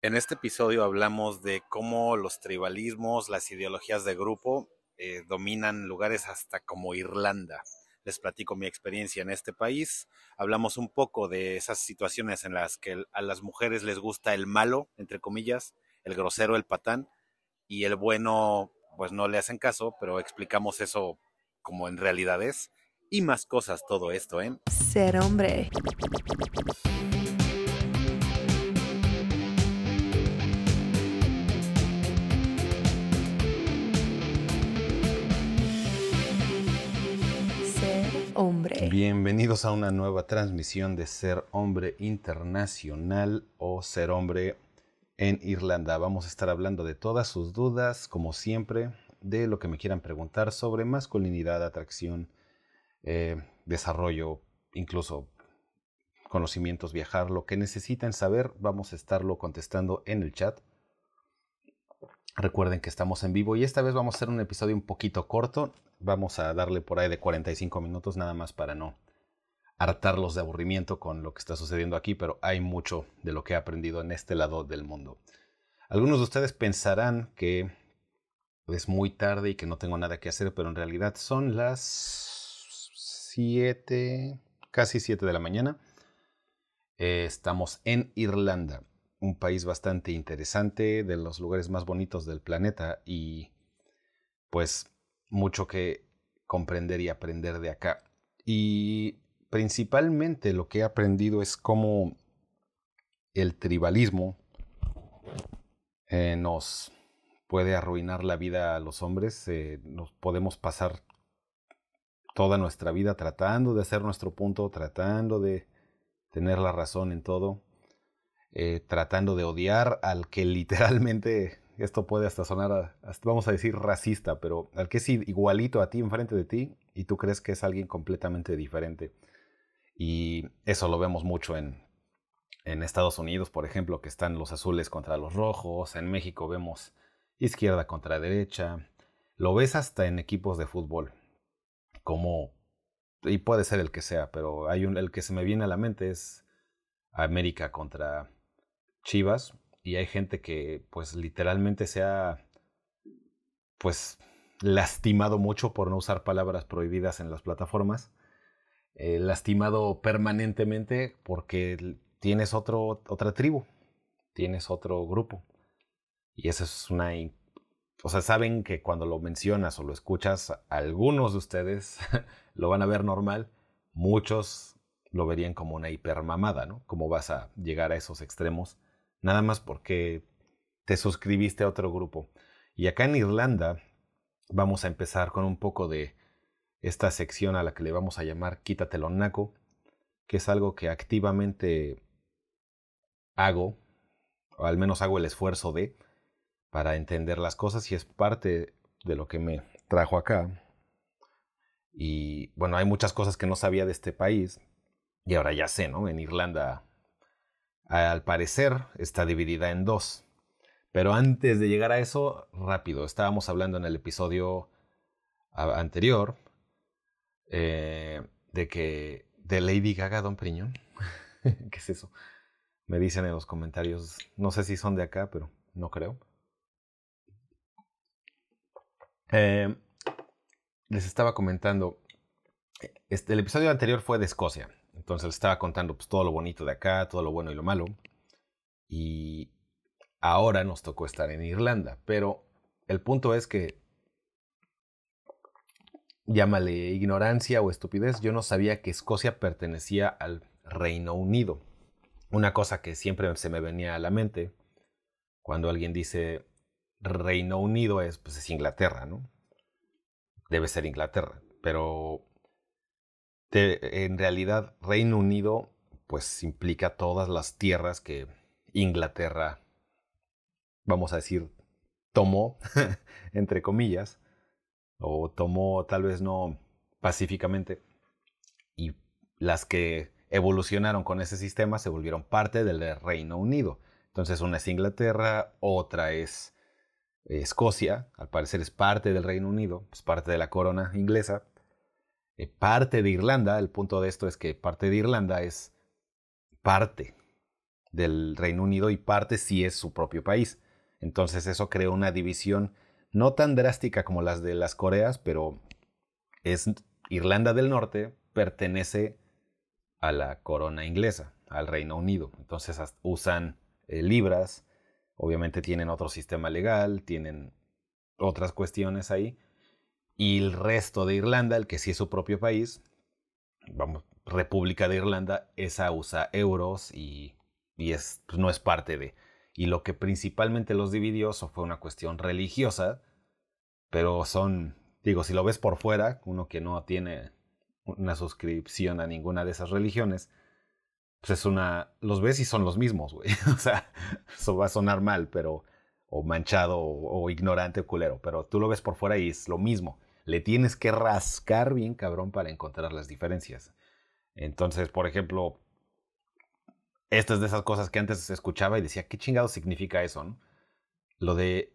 En este episodio hablamos de cómo los tribalismos, las ideologías de grupo eh, dominan lugares hasta como Irlanda. Les platico mi experiencia en este país. Hablamos un poco de esas situaciones en las que a las mujeres les gusta el malo, entre comillas, el grosero, el patán, y el bueno, pues no le hacen caso, pero explicamos eso como en realidad es. Y más cosas todo esto, ¿eh? Ser hombre. Bienvenidos a una nueva transmisión de Ser Hombre Internacional o Ser Hombre en Irlanda. Vamos a estar hablando de todas sus dudas, como siempre, de lo que me quieran preguntar sobre masculinidad, atracción, eh, desarrollo, incluso conocimientos, viajar, lo que necesiten saber, vamos a estarlo contestando en el chat. Recuerden que estamos en vivo y esta vez vamos a hacer un episodio un poquito corto. Vamos a darle por ahí de 45 minutos nada más para no hartarlos de aburrimiento con lo que está sucediendo aquí, pero hay mucho de lo que he aprendido en este lado del mundo. Algunos de ustedes pensarán que es muy tarde y que no tengo nada que hacer, pero en realidad son las 7, casi 7 de la mañana. Eh, estamos en Irlanda, un país bastante interesante, de los lugares más bonitos del planeta y pues mucho que comprender y aprender de acá. Y principalmente lo que he aprendido es cómo el tribalismo eh, nos puede arruinar la vida a los hombres. Eh, nos podemos pasar toda nuestra vida tratando de hacer nuestro punto, tratando de tener la razón en todo, eh, tratando de odiar al que literalmente esto puede hasta sonar, vamos a decir, racista, pero al que es igualito a ti enfrente de ti y tú crees que es alguien completamente diferente. Y eso lo vemos mucho en, en Estados Unidos, por ejemplo, que están los azules contra los rojos, en México vemos izquierda contra derecha, lo ves hasta en equipos de fútbol, como, y puede ser el que sea, pero hay un, el que se me viene a la mente es América contra Chivas, y hay gente que pues literalmente se ha pues lastimado mucho por no usar palabras prohibidas en las plataformas, eh, lastimado permanentemente porque tienes otro, otra tribu, tienes otro grupo. Y eso es una... O sea, saben que cuando lo mencionas o lo escuchas, algunos de ustedes lo van a ver normal, muchos lo verían como una hipermamada, ¿no? ¿Cómo vas a llegar a esos extremos? Nada más porque te suscribiste a otro grupo. Y acá en Irlanda vamos a empezar con un poco de esta sección a la que le vamos a llamar Quítatelo Naco, que es algo que activamente hago, o al menos hago el esfuerzo de, para entender las cosas y es parte de lo que me trajo acá. Y bueno, hay muchas cosas que no sabía de este país y ahora ya sé, ¿no? En Irlanda al parecer está dividida en dos. Pero antes de llegar a eso, rápido, estábamos hablando en el episodio anterior eh, de que de Lady Gaga Don Priñón. ¿Qué es eso? Me dicen en los comentarios, no sé si son de acá, pero no creo. Eh, les estaba comentando, este, el episodio anterior fue de Escocia. Entonces le estaba contando pues, todo lo bonito de acá, todo lo bueno y lo malo. Y ahora nos tocó estar en Irlanda. Pero el punto es que, llámale ignorancia o estupidez, yo no sabía que Escocia pertenecía al Reino Unido. Una cosa que siempre se me venía a la mente cuando alguien dice Reino Unido es, pues es Inglaterra, ¿no? Debe ser Inglaterra. Pero en realidad Reino Unido pues implica todas las tierras que Inglaterra, vamos a decir, tomó, entre comillas, o tomó tal vez no pacíficamente, y las que evolucionaron con ese sistema se volvieron parte del Reino Unido. Entonces una es Inglaterra, otra es Escocia, al parecer es parte del Reino Unido, es parte de la corona inglesa, eh, parte de Irlanda, el punto de esto es que parte de Irlanda es parte del Reino Unido y parte sí es su propio país. Entonces eso creó una división no tan drástica como las de las Coreas, pero es Irlanda del Norte pertenece a la corona inglesa, al Reino Unido. Entonces usan eh, libras, obviamente tienen otro sistema legal, tienen otras cuestiones ahí. Y el resto de Irlanda, el que sí es su propio país, vamos, República de Irlanda, esa usa euros y, y es, pues, no es parte de. Y lo que principalmente los dividió eso fue una cuestión religiosa, pero son, digo, si lo ves por fuera, uno que no tiene una suscripción a ninguna de esas religiones, pues es una, los ves y son los mismos, güey. o sea, eso va a sonar mal, pero, o manchado, o, ignorante, o culero, pero tú lo ves por fuera y es lo mismo. Le tienes que rascar bien, cabrón, para encontrar las diferencias. Entonces, por ejemplo, estas de esas cosas que antes escuchaba y decía, ¿qué chingado significa eso? No? Lo de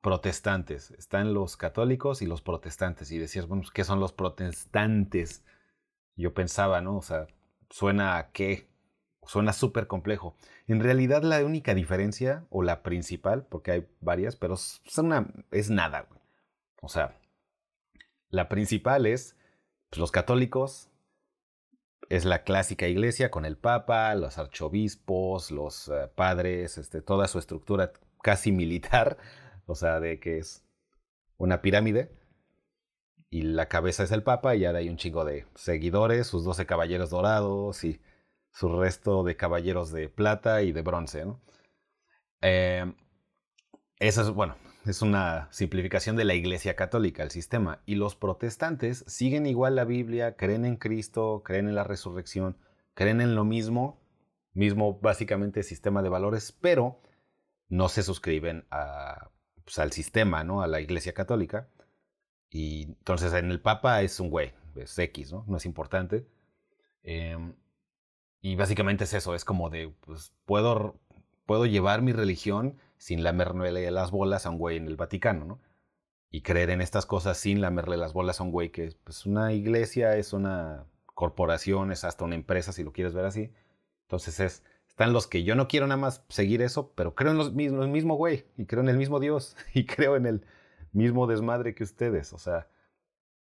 protestantes. Están los católicos y los protestantes. Y decías, bueno, ¿qué son los protestantes? Yo pensaba, ¿no? O sea, suena a qué? Suena súper complejo. En realidad la única diferencia, o la principal, porque hay varias, pero es, una, es nada. O sea, la principal es, pues, los católicos es la clásica iglesia con el papa, los archobispos, los eh, padres, este, toda su estructura casi militar o sea, de que es una pirámide y la cabeza es el Papa y ahora hay un chingo de seguidores, sus 12 caballeros dorados y su resto de caballeros de plata y de bronce. Eh, eso es, bueno, es una simplificación de la Iglesia Católica, el sistema. Y los protestantes siguen igual la Biblia, creen en Cristo, creen en la resurrección, creen en lo mismo, mismo básicamente sistema de valores, pero no se suscriben pues, al sistema, ¿no? A la Iglesia Católica. Y entonces en el Papa es un güey, es X, ¿no? No es importante. Em, y básicamente es eso, es como de, pues puedo, puedo llevar mi religión sin lamerle las bolas a un güey en el Vaticano, ¿no? Y creer en estas cosas sin lamerle las bolas a un güey que es pues, una iglesia, es una corporación, es hasta una empresa, si lo quieres ver así. Entonces es, están los que yo no quiero nada más seguir eso, pero creo en los mismos, el mismo güey, y creo en el mismo Dios, y creo en el mismo desmadre que ustedes. O sea,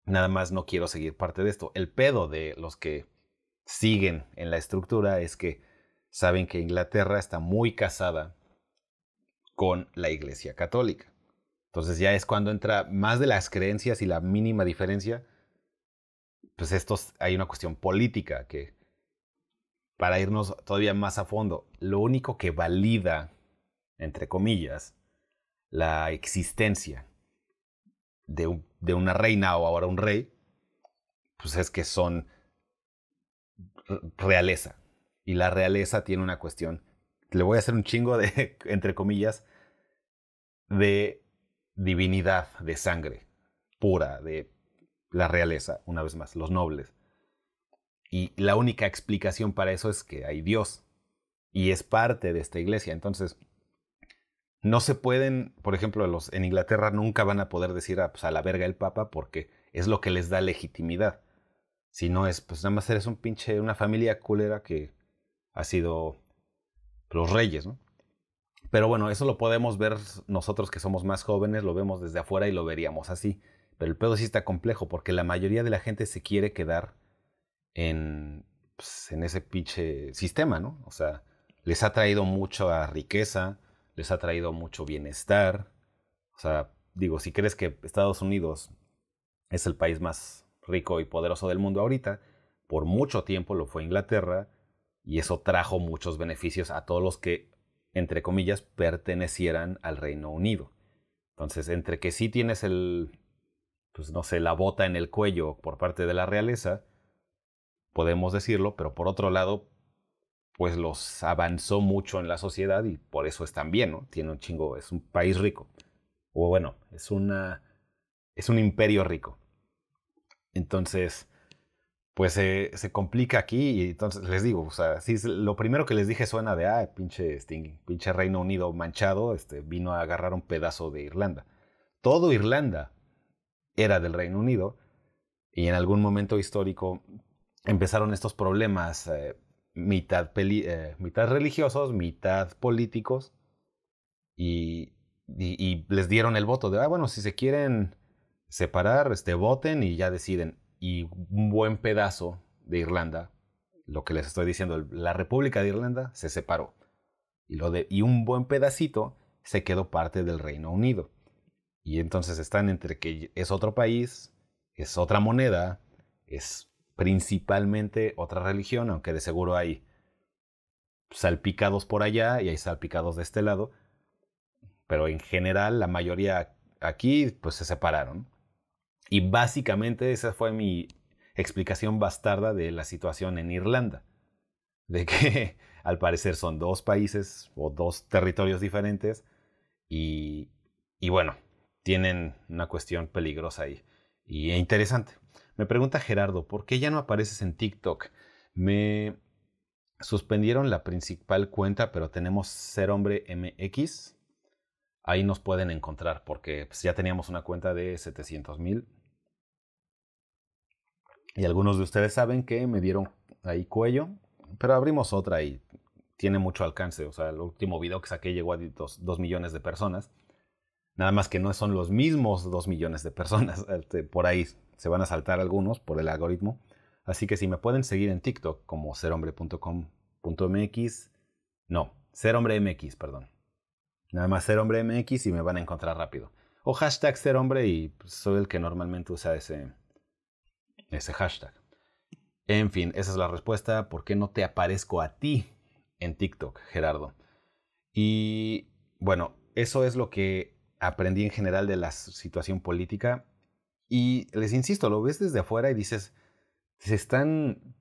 nada más no quiero seguir parte de esto. El pedo de los que siguen en la estructura es que saben que Inglaterra está muy casada con la Iglesia Católica. Entonces ya es cuando entra más de las creencias y la mínima diferencia, pues estos hay una cuestión política que para irnos todavía más a fondo, lo único que valida, entre comillas, la existencia de, de una reina o ahora un rey, pues es que son realeza. Y la realeza tiene una cuestión. Le voy a hacer un chingo de, entre comillas, de divinidad, de sangre pura, de la realeza, una vez más, los nobles. Y la única explicación para eso es que hay Dios y es parte de esta iglesia. Entonces, no se pueden, por ejemplo, los en Inglaterra nunca van a poder decir a, ah, pues, a la verga el Papa porque es lo que les da legitimidad. Si no es, pues nada más eres un pinche, una familia culera que ha sido los reyes, ¿no? Pero bueno, eso lo podemos ver nosotros que somos más jóvenes, lo vemos desde afuera y lo veríamos así. Pero el pedo sí está complejo porque la mayoría de la gente se quiere quedar en, pues, en ese pinche sistema, ¿no? O sea, les ha traído mucha riqueza, les ha traído mucho bienestar. O sea, digo, si crees que Estados Unidos es el país más rico y poderoso del mundo ahorita, por mucho tiempo lo fue Inglaterra y eso trajo muchos beneficios a todos los que, entre comillas, pertenecieran al Reino Unido. Entonces, entre que sí tienes el, pues no sé, la bota en el cuello por parte de la realeza, podemos decirlo, pero por otro lado, pues los avanzó mucho en la sociedad y por eso están bien, ¿no? Tiene un chingo, es un país rico. O bueno, es una es un imperio rico. Entonces, pues se complica aquí y entonces les digo, o sea, sí, lo primero que les dije suena de, ah, pinche, este, pinche Reino Unido manchado, este, vino a agarrar un pedazo de Irlanda. Todo Irlanda era del Reino Unido y en algún momento histórico empezaron estos problemas eh, mitad, eh, mitad religiosos, mitad políticos, y, y, les dieron el voto de, ah, bueno, si se quieren separar, este, voten y ya deciden. Y un buen pedazo de Irlanda, lo que les estoy diciendo, la República de Irlanda se separó. Y, lo de, y un buen pedacito se quedó parte del Reino Unido. Y entonces están entre que es otro país, es otra moneda, es principalmente otra religión, aunque de seguro hay salpicados por allá y hay salpicados de este lado, pero en general la mayoría aquí pues se separaron. Y básicamente esa fue mi explicación bastarda de la situación en Irlanda, de que al parecer son dos países o dos territorios diferentes y, y bueno, tienen una cuestión peligrosa ahí y interesante. Me pregunta Gerardo, ¿por qué ya no apareces en TikTok? Me suspendieron la principal cuenta, pero tenemos Ser Hombre MX. Ahí nos pueden encontrar porque pues, ya teníamos una cuenta de 700 mil. Y algunos de ustedes saben que me dieron ahí cuello, pero abrimos otra y tiene mucho alcance. O sea, el último video que saqué llegó a 2 millones de personas. Nada más que no son los mismos 2 millones de personas. Este, por ahí se van a saltar algunos por el algoritmo. Así que si me pueden seguir en TikTok como serhombre.com.mx, no, serhombremx, perdón. Nada más serhombremx y me van a encontrar rápido. O hashtag serhombre y soy el que normalmente usa ese, ese hashtag. En fin, esa es la respuesta. ¿Por qué no te aparezco a ti en TikTok, Gerardo? Y bueno, eso es lo que aprendí en general de la situación política. Y les insisto, lo ves desde afuera y dices, se están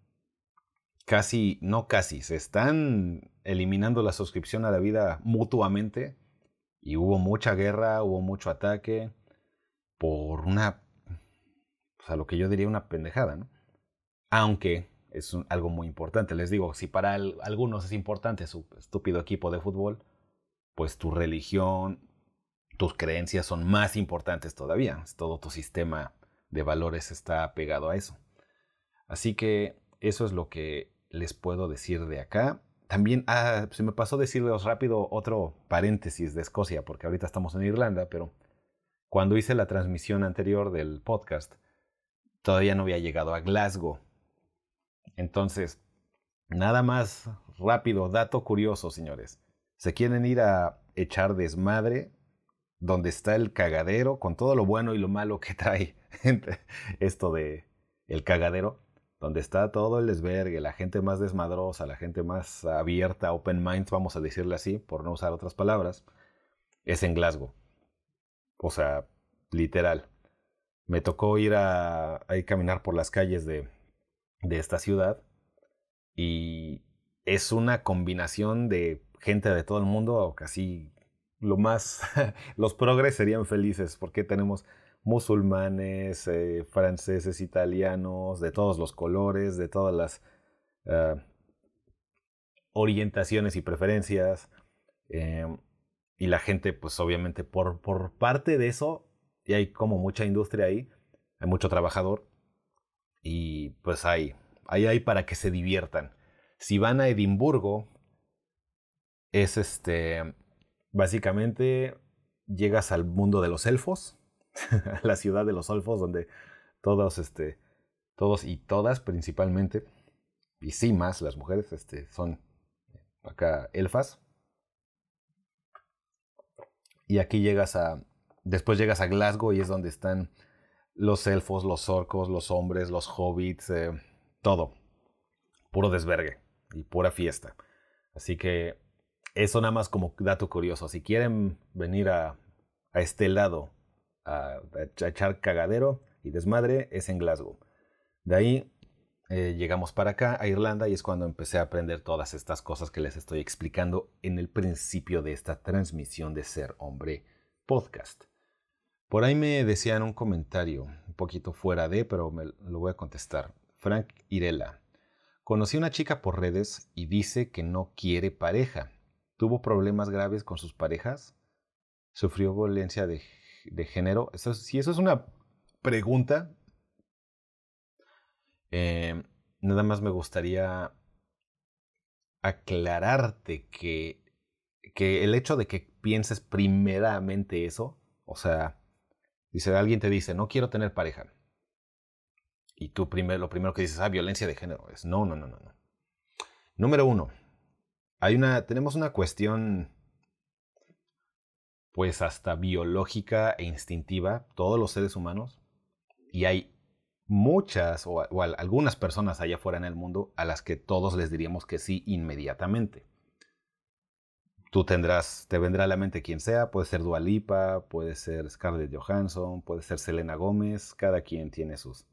casi, no casi, se están eliminando la suscripción a la vida mutuamente. Y hubo mucha guerra, hubo mucho ataque por una, pues a lo que yo diría una pendejada, ¿no? Aunque es algo muy importante. Les digo, si para algunos es importante su estúpido equipo de fútbol, pues tu religión, tus creencias son más importantes todavía. Todo tu sistema de valores está pegado a eso. Así que eso es lo que les puedo decir de acá. También, ah, se me pasó decirles rápido otro paréntesis de Escocia, porque ahorita estamos en Irlanda, pero cuando hice la transmisión anterior del podcast, todavía no había llegado a Glasgow. Entonces, nada más rápido, dato curioso, señores. ¿Se quieren ir a echar desmadre donde está el cagadero, con todo lo bueno y lo malo que trae esto de el cagadero, donde está todo el desvergue, la gente más desmadrosa, la gente más abierta, open mind, vamos a decirle así, por no usar otras palabras, es en Glasgow. O sea, literal. Me tocó ir a, a caminar por las calles de, de esta ciudad y es una combinación de gente de todo el mundo, o casi lo más, los progres serían felices porque tenemos musulmanes, eh, franceses, italianos, de todos los colores, de todas las ah, orientaciones y preferencias. Em, y la gente, pues obviamente por, por parte de eso, y hay como mucha industria ahí, hay mucho trabajador, y pues hay, ahí hay para que se diviertan. Si van a Edimburgo, es este, Básicamente llegas al mundo de los elfos, la ciudad de los elfos, donde todos, este, todos y todas principalmente, y sí más las mujeres, este, son acá elfas. Y aquí llegas a, después llegas a Glasgow y es donde están los elfos, los orcos, los hombres, los hobbits, eh, todo. Puro desvergue y pura fiesta. Así que eso nada más como dato curioso. Si quieren venir a, este lado a, echar cagadero y desmadre, es en Glasgow. De ahí eh, llegamos para acá, a Irlanda, y es cuando empecé a aprender todas estas cosas que les estoy explicando en el principio de esta transmisión de Ser Hombre Podcast. Por ahí me decían un comentario, un poquito fuera de, pero me lo voy a contestar. Frank Irela. Conocí a una chica por redes y dice que no quiere pareja tuvo problemas graves con sus parejas, sufrió violencia de, género. si eso es una pregunta, em, nada más me gustaría aclararte que, que el hecho de que pienses primeramente eso, o sea, dice, alguien te dice, no quiero tener pareja. Y tú primero, lo primero que dices, ah, violencia de género. Es no, no, no, no, no. Número uno, hay una, tenemos una cuestión, pues hasta biológica e instintiva, todos los seres humanos, y hay muchas o, algunas personas allá afuera en el mundo a las que todos les diríamos que sí inmediatamente. Tú tendrás, te vendrá a la mente quien sea, puede ser Dualipa, puede ser Scarlett Johansson, puede ser Selena Gómez, cada quien tiene sus,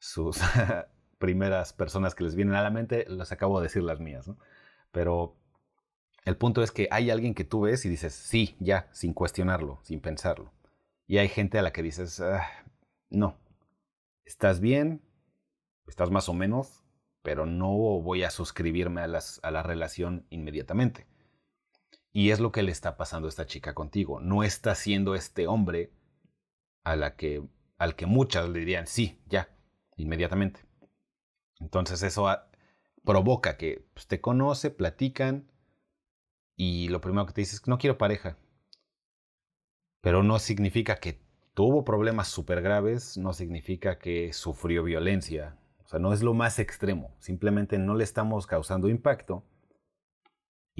sus primeras personas que les vienen a la mente, las acabo de decir las mías, ¿no? Pero el punto es que hay alguien que tú ves y dices, sí, ya, sin cuestionarlo, sin pensarlo. Y hay gente a la que dices, ah, no, estás bien, estás más o menos, pero no voy a suscribirme a, las, a la relación inmediatamente. Y es lo que le está pasando a esta chica contigo. No está siendo este hombre a la que, al que muchas le dirían, sí, ya, inmediatamente. Entonces eso provoca que pues, te conoce, platican y lo primero que te dice es que no quiero pareja. Pero no significa que tuvo problemas súper graves, no significa que sufrió violencia. O sea, no es lo más extremo. Simplemente no le estamos causando impacto.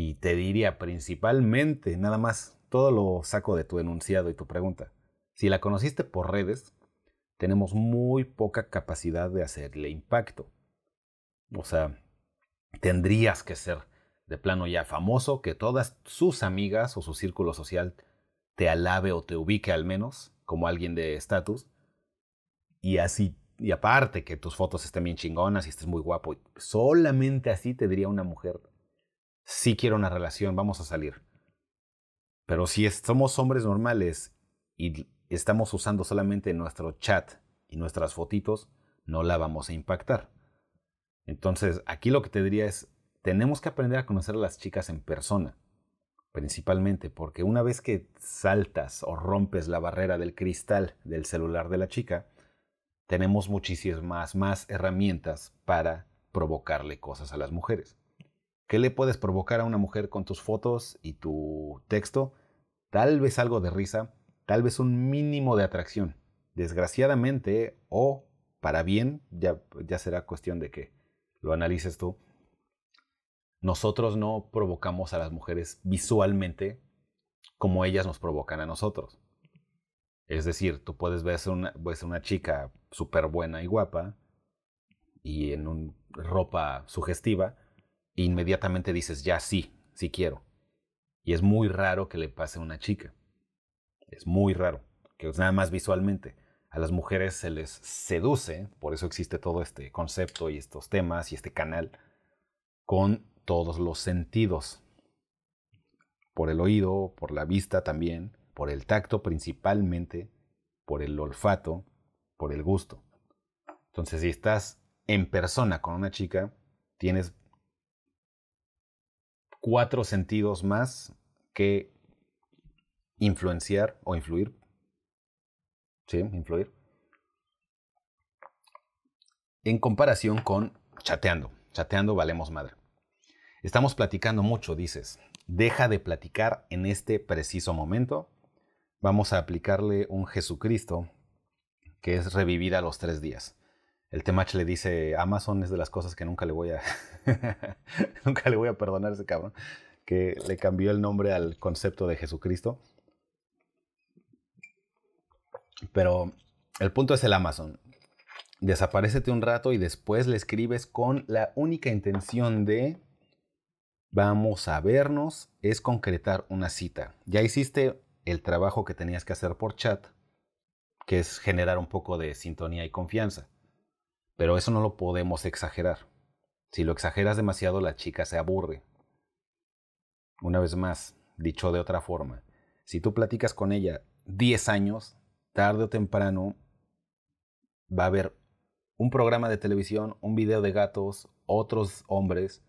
Y te diría principalmente, nada más, todo lo saco de tu enunciado y tu pregunta. Si la conociste por redes, tenemos muy poca capacidad de hacerle impacto. O sea, tendrías que ser de plano ya famoso, que todas sus amigas o su círculo social te alabe o te ubique al menos como alguien de estatus. Y así, y aparte que tus fotos estén bien chingonas y estés muy guapo, solamente así te diría una mujer, sí quiero una relación, vamos a salir. Pero si somos hombres normales y estamos usando solamente nuestro chat y nuestras fotitos, no la vamos a impactar. Entonces, aquí lo que te diría es, tenemos que aprender a conocer a las chicas en persona, principalmente, porque una vez que saltas o rompes la barrera del cristal del celular de la chica, tenemos muchísimas más herramientas para provocarle cosas a las mujeres. ¿Qué le puedes provocar a una mujer con tus fotos y tu texto? Tal vez algo de risa, tal vez un mínimo de atracción. Desgraciadamente, o para bien, ya, será cuestión de que lo analices tú, nosotros no provocamos a las mujeres visualmente como ellas nos provocan a nosotros. Es decir, tú puedes ver una, una chica súper buena y guapa y en una ropa sugestiva inmediatamente dices, ya sí, sí quiero. Y es muy raro que le pase a una chica. Es muy raro, que es nada más visualmente a las mujeres se les seduce, por eso existe todo este concepto y estos temas y este canal, con todos los sentidos. Por el oído, por la vista también, por el tacto principalmente, por el olfato, por el gusto. Entonces, si estás en persona con una chica, tienes cuatro sentidos más que influenciar o influir ¿sí? Influir. En comparación con chateando. Chateando valemos madre. Estamos platicando mucho, dices. Deja de platicar en este preciso momento. Vamos a aplicarle un Jesucristo que es revivir a los tres días. El Temach le dice, Amazon es de las cosas que nunca le voy a, nunca le voy a perdonar a ese cabrón, que le cambió el nombre al concepto de Jesucristo. Pero el punto es el Amazon. Desaparecete un rato y después le escribes con la única intención de vamos a vernos, es concretar una cita. Ya hiciste el trabajo que tenías que hacer por chat, que es generar un poco de sintonía y confianza. Pero eso no lo podemos exagerar. Si lo exageras demasiado, la chica se aburre. Una vez más, dicho de otra forma, si tú platicas con ella 10 años, tarde o temprano va a haber un programa de televisión, un video de gatos, otros hombres,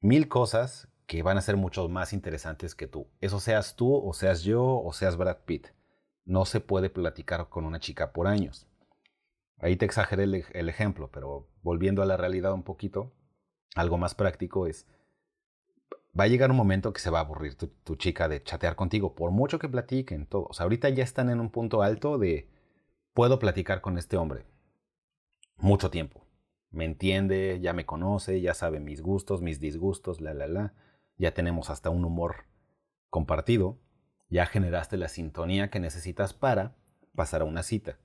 mil cosas que van a ser mucho más interesantes que tú. Eso seas tú, o seas yo, o seas Brad Pitt. No se puede platicar con una chica por años. Ahí te exageré el, ejemplo, pero volviendo a la realidad un poquito, algo más práctico es, va a llegar un momento que se va a aburrir tu, chica de chatear contigo, por mucho que platiquen todos. ahorita ya están en un punto alto de, puedo platicar con este hombre mucho tiempo. Me entiende, ya me conoce, ya sabe mis gustos, mis disgustos, la, la, la. Ya tenemos hasta un humor compartido. Ya generaste la sintonía que necesitas para pasar a una cita.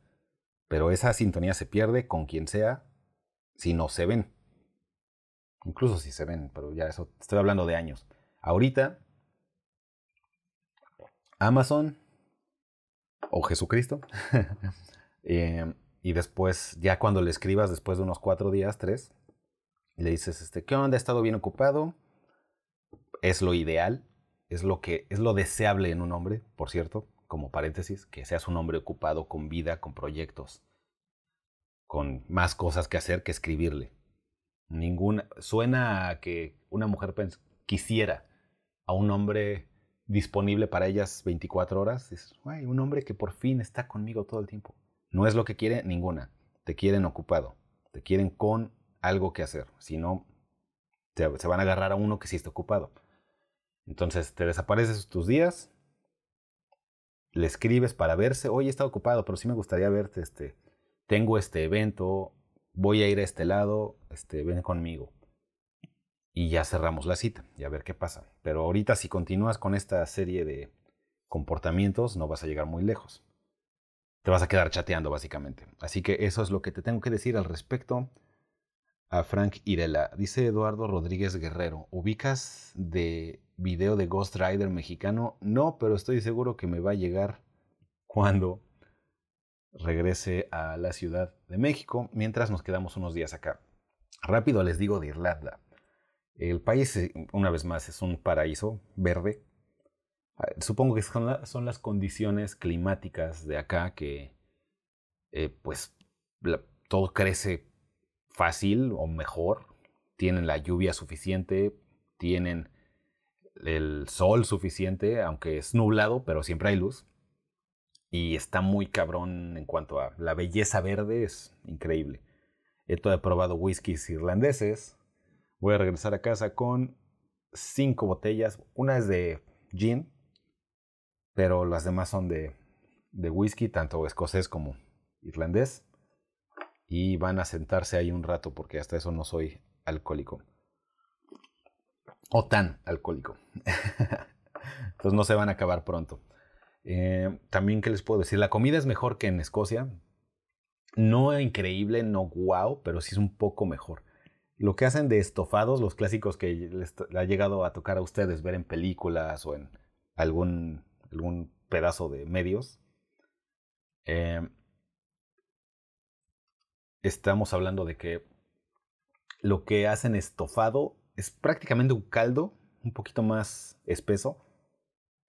Pero esa sintonía se pierde con quien sea si no se ven. Incluso si se ven, pero ya eso, estoy hablando de años. Ahorita, Amazon o Jesucristo eh, y después, ya cuando le escribas, después de unos cuatro días, tres, le dices, este, ¿qué onda? He estado bien ocupado. Es lo ideal, es lo que es lo deseable en un hombre, por cierto, como paréntesis, que seas un hombre ocupado con vida, con proyectos, con más cosas que hacer que escribirle. Ninguna suena que una mujer quisiera a un hombre disponible para ellas 24 horas. Es, un hombre que por fin está conmigo todo el tiempo. No es lo que quiere ninguna. Te quieren ocupado. Te quieren con algo que hacer. Si no, se van a agarrar a uno que sí está ocupado. Entonces te desapareces tus días, le escribes para verse, oye, está ocupado, pero sí me gustaría verte, este, tengo este evento, voy a ir a este lado, este, ven conmigo. Y ya cerramos la cita y a ver qué pasa. Pero ahorita si continúas con esta serie de comportamientos, no vas a llegar muy lejos te vas a quedar chateando básicamente. Así que eso es lo que te tengo que decir al respecto a Frank Irela. Dice Eduardo Rodríguez Guerrero, ¿ubicas de video de Ghost Rider mexicano? No, pero estoy seguro que me va a llegar cuando regrese a la Ciudad de México, mientras nos quedamos unos días acá. Rápido les digo de Irlanda. El país, una vez más, es un paraíso verde, Ah, supongo que son, las condiciones climáticas de acá que eh, pues todo crece fácil o mejor, tienen la lluvia suficiente, tienen el sol suficiente, aunque es nublado, pero siempre hay luz. Y está muy cabrón en cuanto a la belleza verde, es increíble. He probado whiskies irlandeses. Voy a regresar a casa con cinco botellas. Una es de gin, pero las demás son de, de whisky, tanto escocés como irlandés. Y van a sentarse ahí un rato porque hasta eso no soy alcohólico. O tan alcohólico. Entonces no se van a acabar pronto. Eh, también, ¿qué les puedo decir? La comida es mejor que en Escocia. No increíble, no wow, pero sí es un poco mejor. Lo que hacen de estofados, los clásicos que les ha llegado a tocar a ustedes ver en películas o en algún algún pedazo de medios. Eh, estamos hablando de que lo que hacen estofado es prácticamente un caldo un poquito más espeso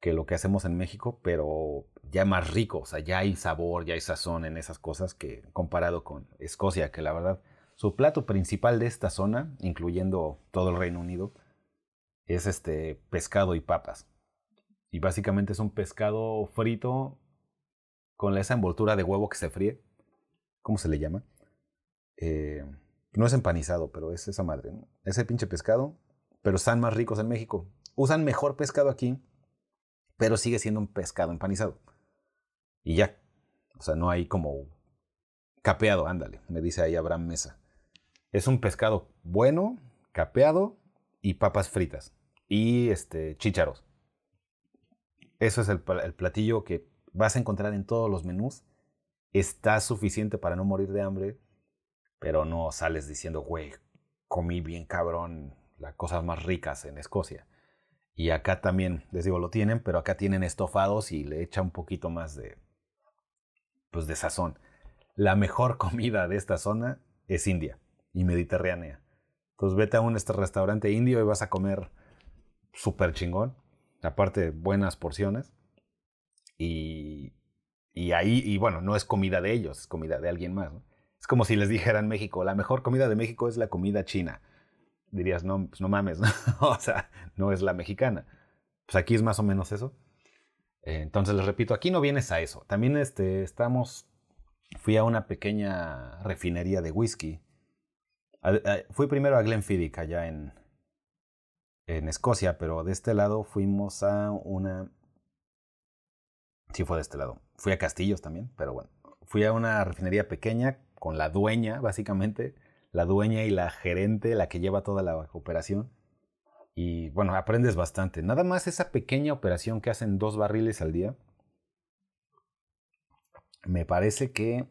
que lo que hacemos en México, pero ya más rico, o sea, ya hay sabor, ya hay sazón en esas cosas que comparado con Escocia, que la verdad su plato principal de esta zona, incluyendo todo el Reino Unido, es este pescado y papas. Y básicamente es un pescado frito con esa envoltura de huevo que se fríe. ¿Cómo se le llama? Eh, no es empanizado, pero es esa madre. Ese pinche pescado, pero están más ricos en México. Usan mejor pescado aquí, pero sigue siendo un pescado empanizado. Y ya. O sea, no hay como capeado, ándale, me dice ahí Abraham Mesa. Es un pescado bueno, capeado y papas fritas. Y este, chícharos. Eso es el, platillo que vas a encontrar en todos los menús. Está suficiente para no morir de hambre, pero no sales diciendo, güey, comí bien cabrón las cosas más ricas en Escocia. Y acá también, les digo, lo tienen, pero acá tienen estofados y le echa un poquito más de, pues de sazón. La mejor comida de esta zona es india y mediterránea. Entonces vete a un este restaurante indio y vas a comer súper chingón aparte buenas porciones. Y, y ahí, y bueno, no es comida de ellos, es comida de alguien más. Es como si les dijeran México, la mejor comida de México es la comida china. Dirías, no, pues no mames, ¿no? o sea, no es la mexicana. Pues aquí es más o menos eso. entonces les repito, aquí no vienes a eso. También este, estamos, fui a una pequeña refinería de whisky fui primero a Glenfiddich, allá en, en Escocia, pero de este lado fuimos a una... Sí, fue de este lado. Fui a Castillos también, pero bueno. Fui a una refinería pequeña con la dueña, básicamente. La dueña y la gerente, la que lleva toda la operación. Y bueno, aprendes bastante. Nada más esa pequeña operación que hacen dos barriles al día. Me parece que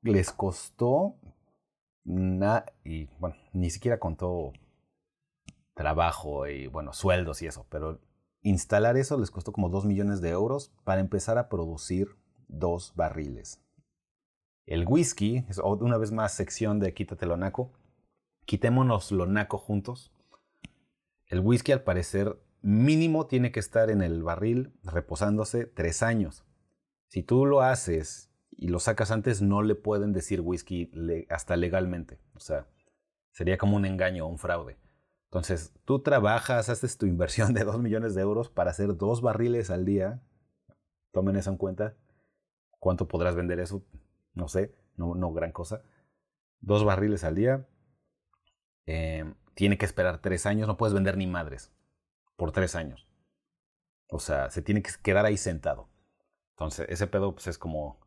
les costó... y bueno, ni siquiera contó trabajo y bueno, sueldos y eso, pero instalar eso les costó como 2 millones de euros para empezar a producir dos barriles. El whisky, una vez más sección de quítate lo naco, quitémonos lo naco juntos. El whisky al parecer mínimo tiene que estar en el barril reposándose tres años. Si tú lo haces y lo sacas antes, no le pueden decir whisky hasta legalmente. O sea, sería como un engaño o un fraude. Entonces, tú trabajas, haces tu inversión de 2 millones de euros para hacer dos barriles al día. Tomen eso en cuenta. ¿Cuánto podrás vender eso? No sé, no, no gran cosa. Dos barriles al día. Eh, tiene que esperar tres años. No puedes vender ni madres por tres años. O sea, se tiene que quedar ahí sentado. Entonces, ese pedo pues, es como...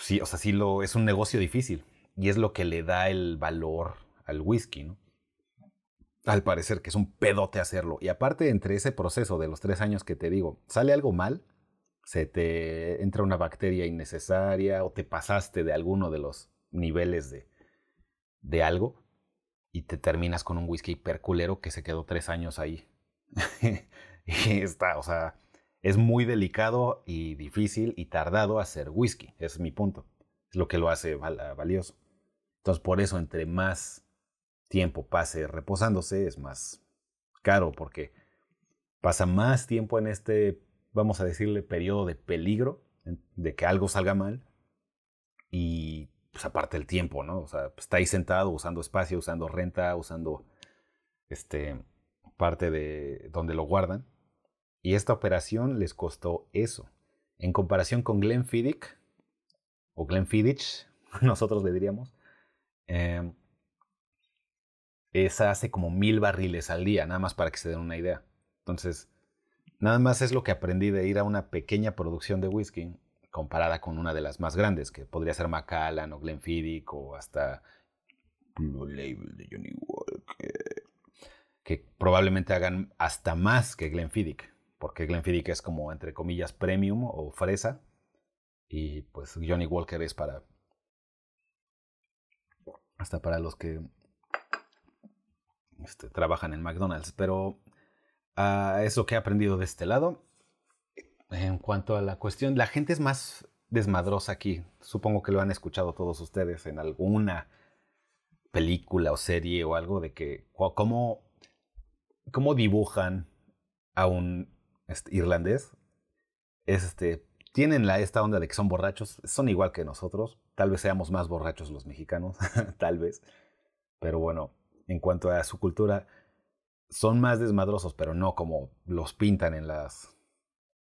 Sí, o sea, sí lo, es un negocio difícil. Y es lo que le da el valor al whisky, ¿no? Al parecer que es un pedote hacerlo. Y aparte, entre ese proceso de los tres años que te digo, sale algo mal, se te entra una bacteria innecesaria o te pasaste de alguno de los niveles de, de algo y te terminas con un whisky hiperculero que se quedó tres años ahí. y está, o sea, es muy delicado y difícil y tardado hacer whisky. es mi punto. Es lo que lo hace valioso. Entonces, por eso, entre más tiempo pase reposándose es más caro porque pasa más tiempo en este, vamos a decirle, periodo de peligro, de que algo salga mal y pues aparte el tiempo, ¿no? O sea, está ahí sentado usando espacio, usando renta, usando este parte de donde lo guardan. Y esta operación les costó eso. En comparación con Glenfiddich, o Glenfiddich, nosotros le diríamos, eh, esa hace como mil barriles al día, nada más para que se den una idea. Entonces, nada más es lo que aprendí de ir a una pequeña producción de whisky comparada con una de las más grandes, que podría ser Macallan o Glenfiddich o hasta Blue Label de Johnny Walker, que probablemente hagan hasta más que Glenfiddich, porque Glenfiddich es como entre comillas premium o fresa y pues Johnny Walker es para hasta para los que este, trabajan en McDonald's, pero es lo que he aprendido de este lado. En cuanto a la cuestión, la gente es más desmadrosa aquí. Supongo que lo han escuchado todos ustedes en alguna película o serie o algo de que cómo, cómo dibujan a un este, irlandés. Este, tienen la, esta onda de que son borrachos, son igual que nosotros. Tal vez seamos más borrachos los mexicanos, tal vez. Pero bueno, en cuanto a su cultura, son más desmadrosos, pero no como los pintan en las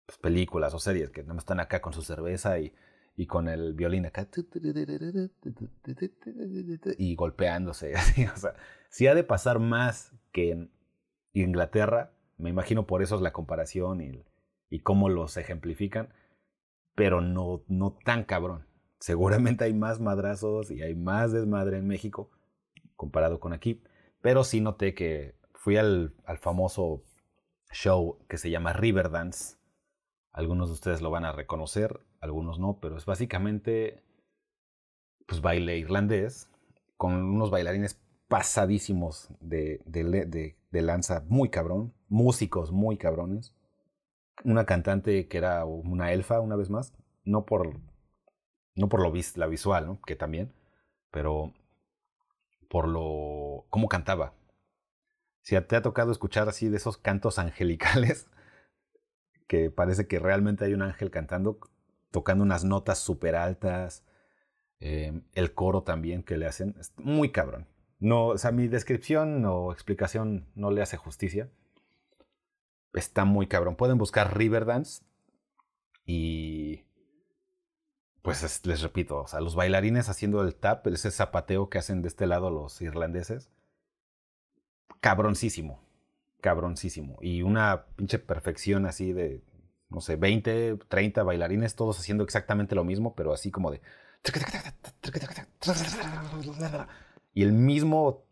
pues, películas o series, que no están acá con su cerveza y, y con el violín acá y golpeándose. O sea, si ha de pasar más que en Inglaterra, me imagino por eso es la comparación y, y cómo los ejemplifican, pero no, no tan cabrón. Seguramente hay más madrazos y hay más desmadre en México, comparado con aquí. Pero sí noté que fui al, famoso show que se llama Riverdance. Algunos de ustedes lo van a reconocer, algunos no, pero es básicamente pues baile irlandés con unos bailarines pasadísimos de, de, de, lanza muy cabrón, músicos muy cabrones, una cantante que era una elfa una vez más, no por, no por lo la visual, ¿no? que también, pero por lo cómo cantaba. Si te ha tocado escuchar así de esos cantos angelicales, que parece que realmente hay un ángel cantando, tocando unas notas súper altas, em, el coro también que le hacen, es muy cabrón. No, o sea, mi descripción o explicación no le hace justicia. Está muy cabrón. Pueden buscar Riverdance y pues les repito, o sea, los bailarines haciendo el tap, ese zapateo que hacen de este lado los irlandeses, cabroncísimo, cabroncísimo. Y una pinche perfección así de, no sé, 20, 30 bailarines, todos haciendo exactamente lo mismo, pero así como de... Y el mismo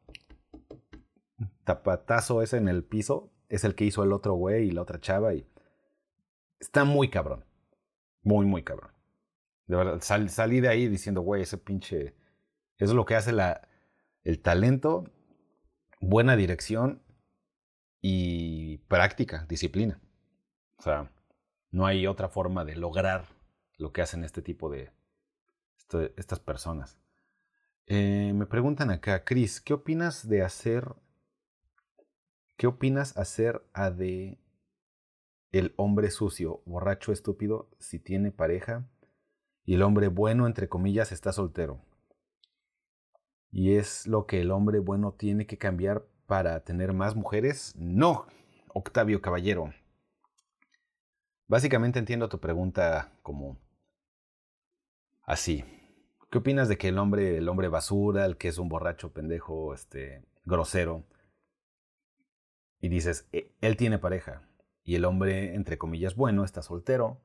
tapatazo ese en el piso es el que hizo el otro güey y la otra chava y está muy cabrón. Muy, muy cabrón. De verdad, salí de ahí diciendo, güey, ese pinche... Eso es lo que hace la, el talento, buena dirección y práctica, disciplina. O sea, no hay otra forma de lograr lo que hacen este tipo de... Este, estas personas. Eh, me preguntan acá, Chris, ¿qué opinas de hacer ¿Qué opinas hacer a de el hombre sucio, borracho, estúpido, si tiene pareja y el hombre bueno, entre comillas, está soltero? ¿Y es lo que el hombre bueno tiene que cambiar para tener más mujeres? No, Octavio Caballero. Básicamente entiendo tu pregunta como así. ¿Qué opinas de que el hombre, el hombre basura, el que es un borracho pendejo, este, grosero, y dices, e, él tiene pareja y el hombre, entre comillas, bueno, está soltero,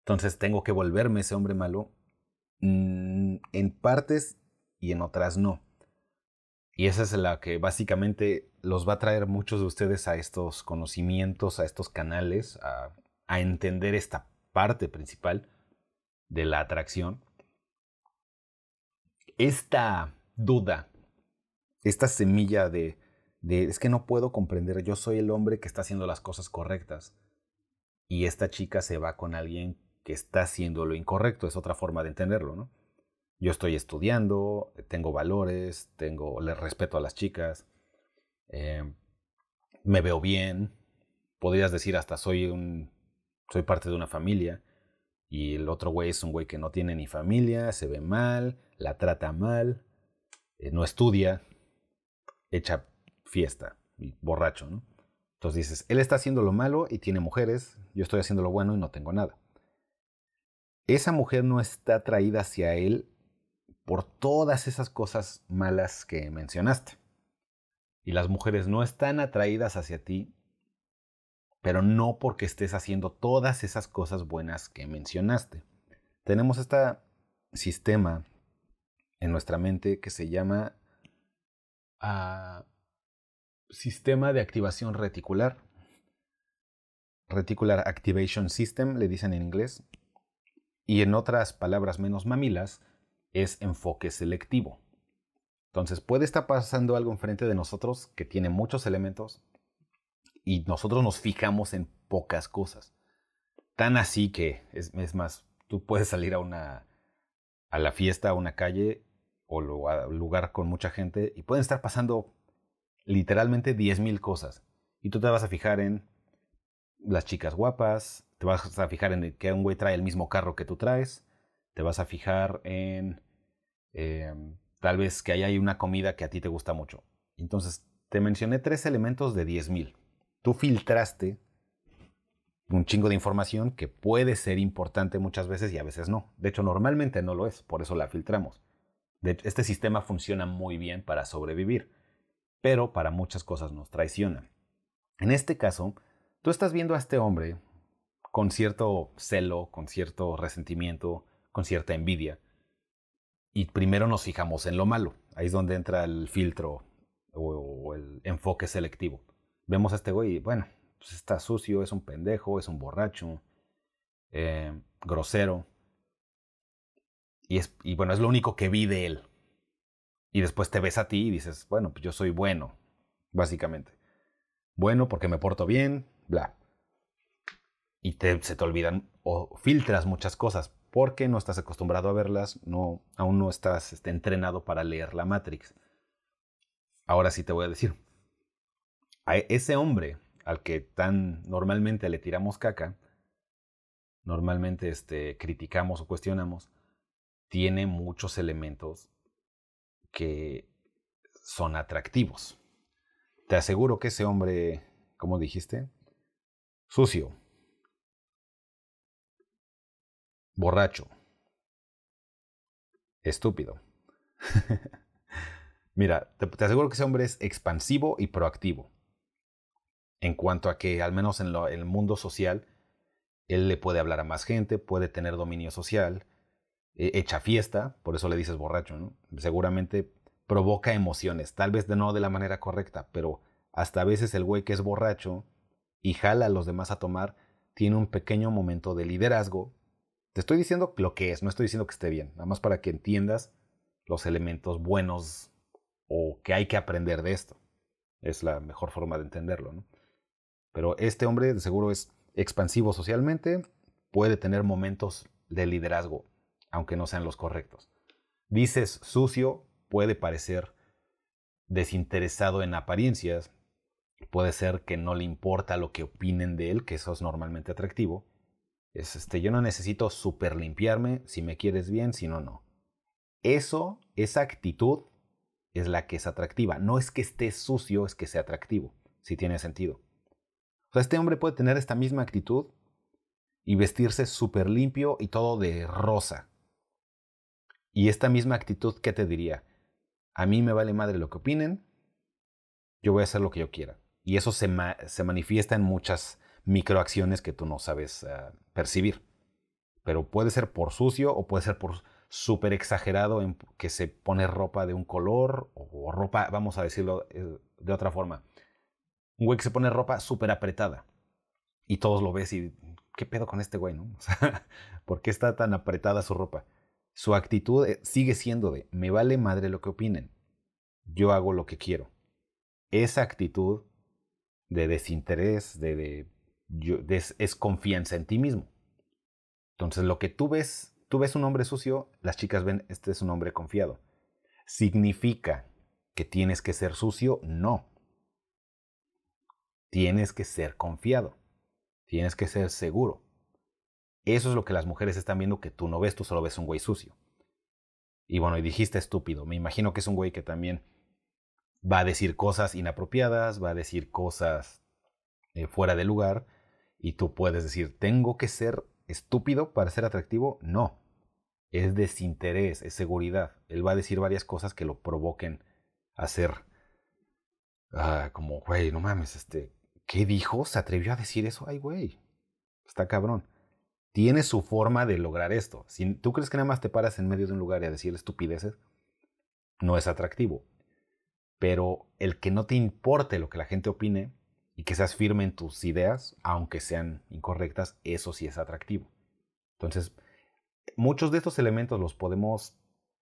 entonces tengo que volverme ese hombre malo, mm, en partes y en otras no. Y esa es la que básicamente los va a traer muchos de ustedes a estos conocimientos, a estos canales, a, entender esta parte principal de la atracción. Esta duda, esta semilla de es que no puedo comprender, yo soy el hombre que está haciendo las cosas correctas y esta chica se va con alguien que está haciendo lo incorrecto, es otra forma de entenderlo, ¿no? Yo estoy estudiando, tengo valores, tengo, le respeto a las chicas, eh, me veo bien, podrías decir hasta soy un, soy parte de una familia y el otro güey es un güey que no tiene ni familia, se ve mal, la trata mal, eh, no estudia, echa fiesta borracho. Entonces dices, él está haciendo lo malo y tiene mujeres, yo estoy haciendo lo bueno y no tengo nada. Esa mujer no está atraída hacia él por todas esas cosas malas que mencionaste. Y las mujeres no están atraídas hacia ti, pero no porque estés haciendo todas esas cosas buenas que mencionaste. Tenemos este sistema en nuestra mente que se llama ah, sistema de activación reticular. Reticular Activation System, le dicen en inglés. Y en otras palabras menos mamilas, es enfoque selectivo. Entonces puede estar pasando algo enfrente de nosotros que tiene muchos elementos y nosotros nos fijamos en pocas cosas. Tan así que, es, es más, tú puedes salir a una a la fiesta, a una calle o a un lugar con mucha gente y pueden estar pasando literalmente 10.000 cosas. Y tú te vas a fijar en las chicas guapas, te vas a fijar en que un güey trae el mismo carro que tú traes, te vas a fijar en em, tal vez que ahí hay una comida que a ti te gusta mucho. Entonces, te mencioné tres elementos de 10.000. Tú filtraste un chingo de información que puede ser importante muchas veces y a veces no. De hecho, normalmente no lo es, por eso la filtramos. Este sistema funciona muy bien para sobrevivir pero para muchas cosas nos traiciona. En este caso, tú estás viendo a este hombre con cierto celo, con cierto resentimiento, con cierta envidia, y primero nos fijamos en lo malo. Ahí es donde entra el filtro o, el enfoque selectivo. Vemos a este güey y, bueno, pues está sucio, es un pendejo, es un borracho, eh, grosero. Y, es, y bueno, es lo único que vi de él. Y después te ves a ti y dices, bueno, pues yo soy bueno, básicamente. Bueno porque me porto bien, bla. Y te, se te olvidan o filtras muchas cosas porque no estás acostumbrado a verlas, no, aún no estás este, entrenado para leer la Matrix. Ahora sí te voy a decir, a ese hombre al que tan normalmente le tiramos caca, normalmente este, criticamos o cuestionamos, tiene muchos elementos que son atractivos. Te aseguro que ese hombre, como dijiste, sucio, borracho, estúpido. Mira, te, aseguro que ese hombre es expansivo y proactivo. En cuanto a que, al menos en, el mundo social, él le puede hablar a más gente, puede tener dominio social, e, echa fiesta, por eso le dices borracho, ¿no? Seguramente provoca emociones, tal vez de no de la manera correcta, pero hasta a veces el güey que es borracho y jala a los demás a tomar, tiene un pequeño momento de liderazgo. Te estoy diciendo lo que es, no estoy diciendo que esté bien, nada más para que entiendas los elementos buenos o que hay que aprender de esto. Es la mejor forma de entenderlo, ¿no? Pero este hombre de seguro es expansivo socialmente, puede tener momentos de liderazgo, aunque no sean los correctos. Dices sucio, puede parecer desinteresado en apariencias, puede ser que no le importa lo que opinen de él, que eso es normalmente atractivo. Es este, yo no necesito super limpiarme, si me quieres bien, si no, no. Eso, esa actitud es la que es atractiva. No es que esté sucio, es que sea atractivo, si tiene sentido. O sea, este hombre puede tener esta misma actitud y vestirse súper limpio y todo de rosa. Y esta misma actitud, ¿qué te diría? A mí me vale madre lo que opinen, yo voy a hacer lo que yo quiera. Y eso se, se manifiesta en muchas microacciones que tú no sabes ah, percibir. Pero puede ser por sucio o puede ser por súper exagerado en que se pone ropa de un color o, ropa, vamos a decirlo eh, de otra forma. Un güey que se pone ropa súper apretada y todos lo ves y ¿qué pedo con este güey, no? ¿por qué está tan apretada su ropa? Su actitud eh, sigue siendo de me vale madre lo que opinen. Yo hago lo que quiero. Esa actitud de desinterés, de, de, es confianza en ti mismo. Entonces, lo que tú ves tú ves un hombre sucio, las chicas ven, este es un hombre confiado. ¿Significa que tienes que ser sucio? No. Tienes que ser confiado. Tienes que ser seguro. Eso es lo que las mujeres están viendo que tú no ves, tú solo ves un güey sucio. Y bueno, y dijiste estúpido. Me imagino que es un güey que también va a decir cosas inapropiadas, va a decir cosas eh, fuera de lugar, y tú puedes decir, tengo que ser estúpido para ser atractivo, no. Es desinterés, es seguridad. Él va a decir varias cosas que lo provoquen a ser ah, como, güey, no mames, este, ¿qué dijo? ¿Se atrevió a decir eso? Ay, güey, está cabrón. Tiene su forma de lograr esto. Si tú crees que nada más te paras en medio de un lugar y a decir estupideces, no es atractivo. Pero el que no te importe lo que la gente opine, y que seas firme en tus ideas, aunque sean incorrectas, eso sí es atractivo. Entonces, muchos de estos elementos los podemos,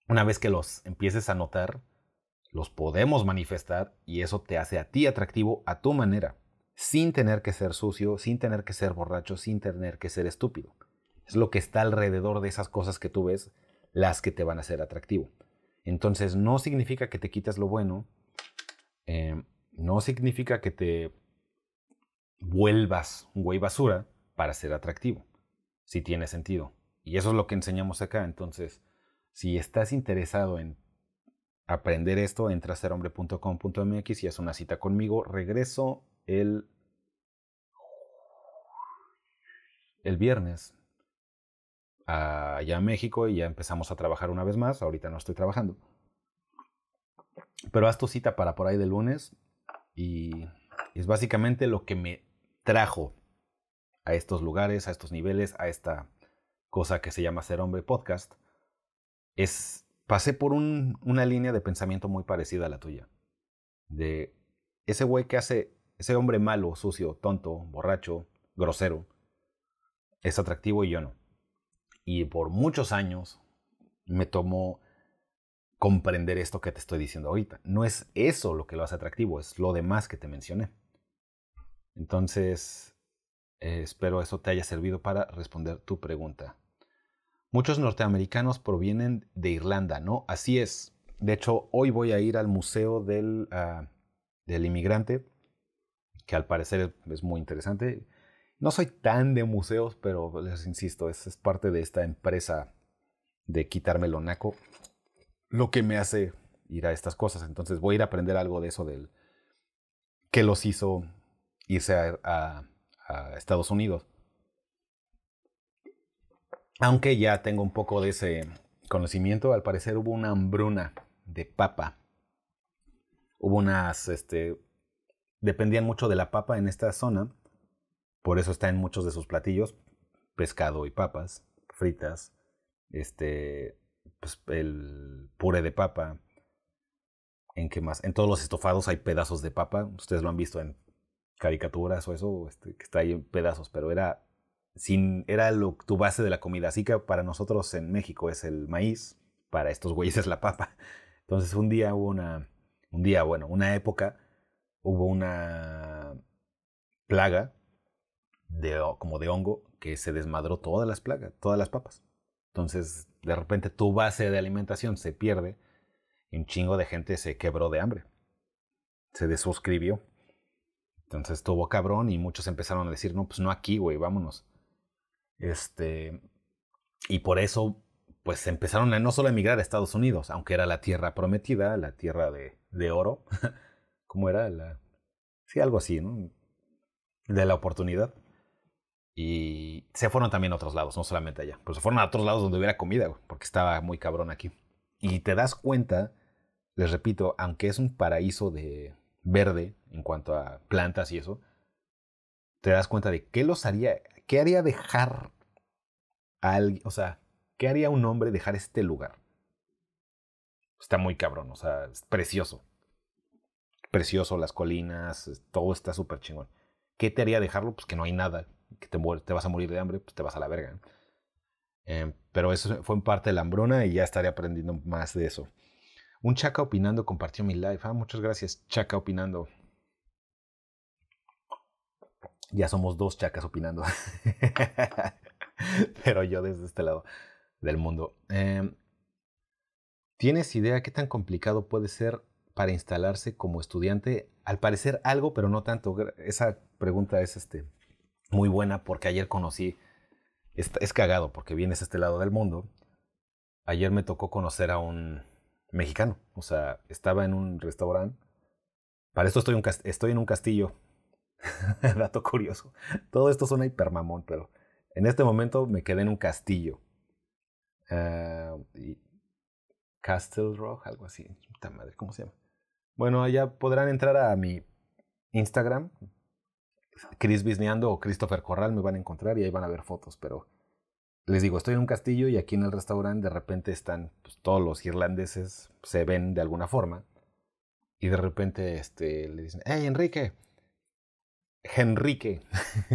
una vez que los empieces a notar, los podemos manifestar y eso te hace a ti atractivo a tu manera, sin tener que ser sucio, sin tener que ser borracho, sin tener que ser estúpido. Es lo que está alrededor de esas cosas que tú ves, las que te van a hacer atractivo. Entonces, no significa que te quites lo bueno, eh, no significa que te vuelvas un güey basura para ser atractivo. Si tiene sentido. Y eso es lo que enseñamos acá. Entonces, si estás interesado en aprender esto, entra a serhombre.com.mx y haz una cita conmigo. Regreso el, el viernes allá a México y ya empezamos a trabajar una vez más. Ahorita no estoy trabajando. Pero haz tu cita para por ahí de lunes y es básicamente lo que me trajo a estos lugares, a estos niveles, a esta cosa que se llama Ser Hombre Podcast, es, pasé por una línea de pensamiento muy parecida a la tuya. De ese güey que hace, ese hombre malo, sucio, tonto, borracho, grosero, es atractivo y yo no. Y por muchos años me tomó comprender esto que te estoy diciendo ahorita. No es eso lo que lo hace atractivo, es lo demás que te mencioné. Entonces, eh, espero eso te haya servido para responder tu pregunta. Muchos norteamericanos provienen de Irlanda, ¿no? Así es. De hecho, hoy voy a ir al Museo del, ah, del Inmigrante, que al parecer es muy interesante. No soy tan de museos, pero les insisto, es, parte de esta empresa de quitarme lo naco, lo que me hace ir a estas cosas. Entonces voy a ir a aprender algo de eso del que los hizo irse a, Estados Unidos. Aunque ya tengo un poco de ese conocimiento, al parecer hubo una hambruna de papa. Hubo unas, este, dependían mucho de la papa en esta zona, por eso está en muchos de sus platillos, pescado y papas fritas, este, pues el puré de papa, ¿en qué más? En todos los estofados hay pedazos de papa, ustedes lo han visto en caricaturas o eso, este, que está ahí en pedazos, pero era sin, era lo, tu base de la comida. Así que para nosotros en México es el maíz, para estos güeyes es la papa. Entonces un día hubo una, un día, bueno, una época, hubo una plaga de, como de hongo que se desmadró todas las plagas, todas las papas. Entonces, de repente tu base de alimentación se pierde y un chingo de gente se quebró de hambre. Se desuscribió. Entonces estuvo cabrón y muchos empezaron a decir, no, pues no aquí, güey, vámonos. Este, y por eso, pues empezaron a no solo emigrar a Estados Unidos, aunque era la tierra prometida, la tierra de, de oro. ¿Cómo era? La, sí, algo así, ¿no? De la oportunidad. Y se fueron también a otros lados, no solamente allá. Pero se fueron a otros lados donde hubiera comida, porque estaba muy cabrón aquí. Y te das cuenta, les repito, aunque es un paraíso de verde en cuanto a plantas y eso, te das cuenta de qué los haría, qué haría dejar a alguien, o sea, qué haría un hombre dejar este lugar. Está muy cabrón, o sea, es precioso. Precioso, las colinas, todo está súper chingón. ¿Qué te haría dejarlo? Pues que no hay nada, que te, te vas a morir de hambre, pues te vas a la verga. Eh, pero eso fue en parte de la hambruna y ya estaré aprendiendo más de eso. Un Chaca Opinando compartió mi live. Ah, muchas gracias, Chaca Opinando. Ya somos dos chacas opinando. Pero yo desde este lado del mundo. Em, ¿Tienes idea qué tan complicado puede ser para instalarse como estudiante? Al parecer algo, pero no tanto. Esa pregunta es este, muy buena porque ayer conocí, es, es cagado porque vienes a este lado del mundo. Ayer me tocó conocer a un mexicano, o sea, estaba en un restaurante. Para esto estoy, en un castillo. Dato curioso. Todo esto suena hipermamón, pero en este momento me quedé en un castillo. Uh, Castle Rock, algo así. Puta madre, ¿cómo se llama? Bueno, allá podrán entrar a mi Instagram, Chris Bisneando o Christopher Corral me van a encontrar y ahí van a ver fotos, pero les digo, estoy en un castillo y aquí en el restaurante de repente están pues, todos los irlandeses, se ven de alguna forma y de repente este, le dicen, hey Enrique, Enrique.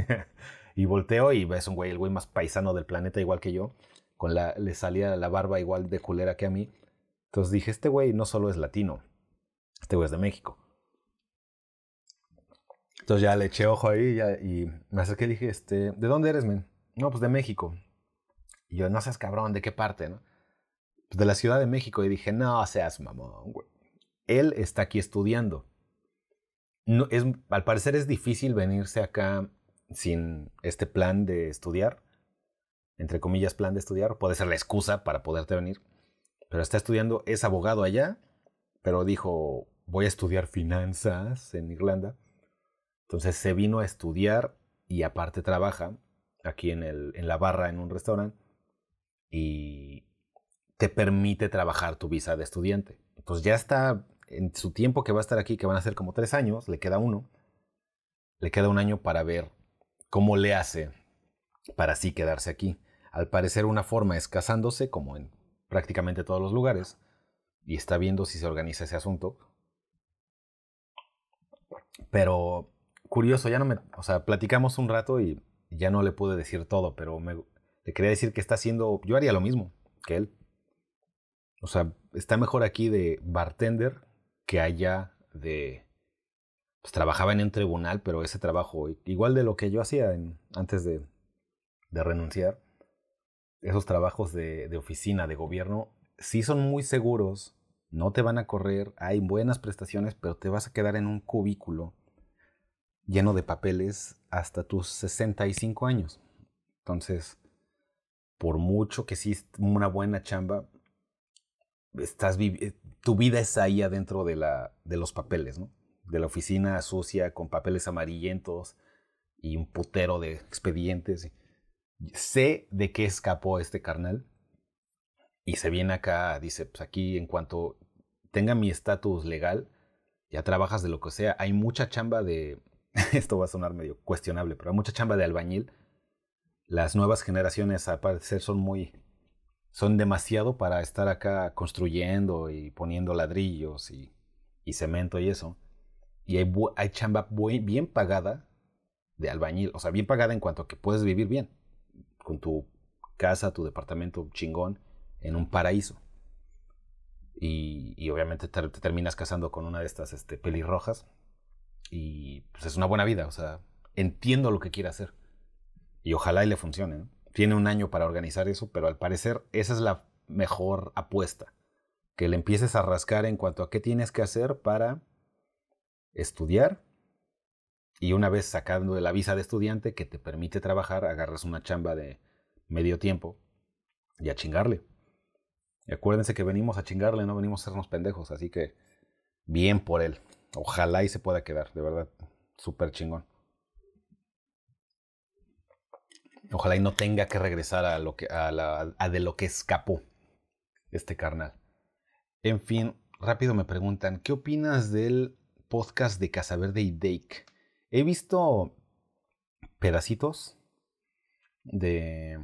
y volteo y ves un güey, el güey más paisano del planeta igual que yo, con la, le salía la barba igual de culera que a mí. Entonces dije, este güey no solo es latino, este güey es de México. Entonces ya le eché ojo ahí ya, y me acerqué y dije, este, ¿de dónde eres, men? No, pues de México. Y yo, no seas cabrón, ¿de qué parte, no? Pues de la Ciudad de México. Y dije, no seas mamón. Él está aquí estudiando. No, es, al parecer es difícil venirse acá sin este plan de estudiar. Entre comillas, plan de estudiar. Puede ser la excusa para poderte venir. Pero está estudiando, es abogado allá. Pero dijo, voy a estudiar finanzas en Irlanda entonces se vino a estudiar y aparte trabaja aquí en, el, en la barra en un restaurante y te permite trabajar tu visa de estudiante. Entonces ya está en su tiempo que va a estar aquí, que van a ser como tres años, le queda uno, le queda un año para ver cómo le hace para así quedarse aquí. Al parecer una forma es casándose, como en prácticamente todos los lugares, y está viendo si se organiza ese asunto. Pero curioso, ya no me, o sea, platicamos un rato y ya no le pude decir todo, pero me, le quería decir que está haciendo, yo haría lo mismo que él. O sea, está mejor aquí de bartender que allá de, pues trabajaba en un tribunal, pero ese trabajo, igual de lo que yo hacía antes de, de, renunciar, esos trabajos de, de oficina, de gobierno, sí son muy seguros, no te van a correr, hay buenas prestaciones, pero te vas a quedar en un cubículo lleno de papeles hasta tus 65 años. Entonces, por mucho que sí una buena chamba, estás eh, tu vida es ahí adentro de, la, de los papeles, ¿no? De la oficina sucia con papeles amarillentos y un putero de expedientes. Sé de qué escapó este carnal Y se viene acá, dice, pues aquí en cuanto tenga mi estatus legal, ya trabajas de lo que sea. Hay mucha chamba de, esto va a sonar medio cuestionable, pero hay mucha chamba de albañil. Las nuevas generaciones, al parecer, son muy, son demasiado para estar acá construyendo y poniendo ladrillos y, cemento y eso. Y hay, hay chamba bien pagada de albañil, o sea, bien pagada en cuanto a que puedes vivir bien, con tu casa, tu departamento chingón, en un paraíso. Y, y obviamente te, terminas casando con una de estas este, pelirrojas. Y pues es una buena vida, o sea, entiendo lo que quiere hacer. Y ojalá y le funcione. Tiene un año para organizar eso, pero al parecer esa es la mejor apuesta. Que le empieces a rascar en cuanto a qué tienes que hacer para estudiar y una vez sacando la visa de estudiante que te permite trabajar, agarras una chamba de medio tiempo y a chingarle. Y acuérdense que venimos a chingarle, no venimos a sernos pendejos, así que bien por él. Ojalá y se pueda quedar, de verdad, súper chingón. Ojalá y no tenga que regresar a, lo que, a, la, a de lo que escapó este carnal. En fin, rápido me preguntan, ¿qué opinas del podcast de Casaverde y Dake? He visto pedacitos de,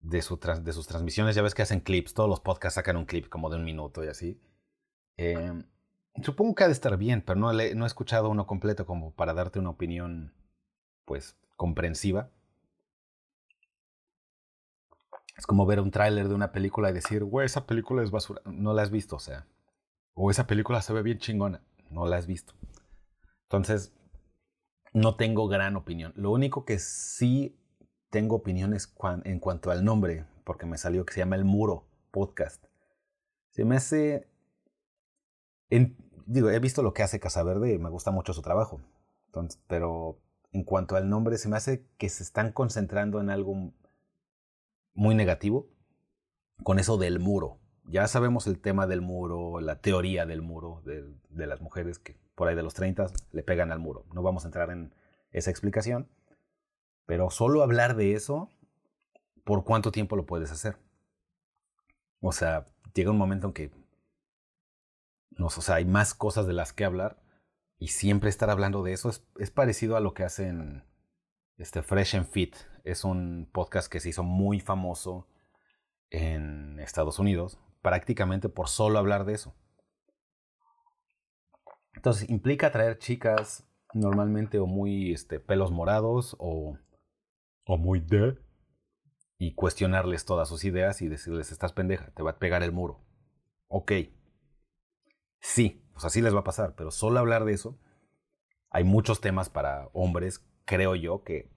de, su, de sus transmisiones. Ya ves que hacen clips, todos los podcasts sacan un clip como de un minuto y así. Em, supongo que ha de estar bien, pero no, no he escuchado uno completo como para darte una opinión, pues, comprensiva. Es como ver un tráiler de una película y decir, güey, esa película es basura. No la has visto, o sea. O esa película se ve bien chingona. No la has visto. Entonces, no tengo gran opinión. Lo único que sí tengo opiniones en cuanto al nombre, porque me salió que se llama El Muro Podcast. Se me hace... digo, he visto lo que hace Casaverde y me gusta mucho su trabajo. Entonces, pero en cuanto al nombre, se me hace que se están concentrando en algo muy negativo con eso del muro. Ya sabemos el tema del muro, la teoría del muro de, las mujeres que por ahí de los 30 le pegan al muro. No vamos a entrar en esa explicación, pero solo hablar de eso, ¿por cuánto tiempo lo puedes hacer? O sea, llega un momento en que no, o sea, hay más cosas de las que hablar y siempre estar hablando de eso es, es parecido a lo que hacen este Fresh and Fit. Es un podcast que se hizo muy famoso en Estados Unidos, prácticamente por solo hablar de eso. Entonces implica traer chicas normalmente o muy este, pelos morados o, o muy de y cuestionarles todas sus ideas y decirles, estás pendeja, te va a pegar el muro. Ok. Sí, pues así les va a pasar, pero solo hablar de eso, hay muchos temas para hombres, creo yo, que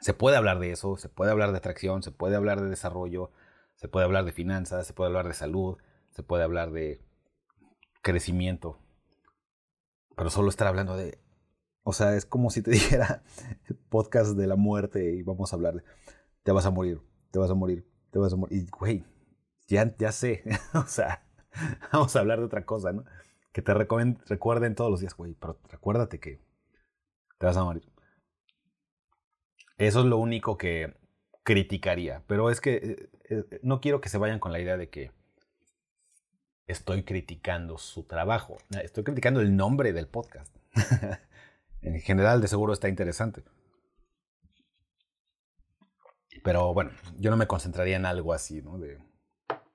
se puede hablar de eso, se puede hablar de atracción, se puede hablar de desarrollo, se puede hablar de finanzas, se puede hablar de salud, se puede hablar de crecimiento, pero solo estar hablando de... O sea, es como si te dijera podcast de la muerte y vamos a hablar de... Te vas a morir, te vas a morir, te vas a morir. Y, güey, ya, ya sé. o sea, vamos a hablar de otra cosa, ¿no? Que te recuerden todos los días, güey, pero recuérdate que te vas a morir. Eso es lo único que criticaría. Pero es que eh, eh, no quiero que se vayan con la idea de que estoy criticando su trabajo. Estoy criticando el nombre del podcast. en general, de seguro está interesante. Pero bueno, yo no me concentraría en algo así, ¿no? De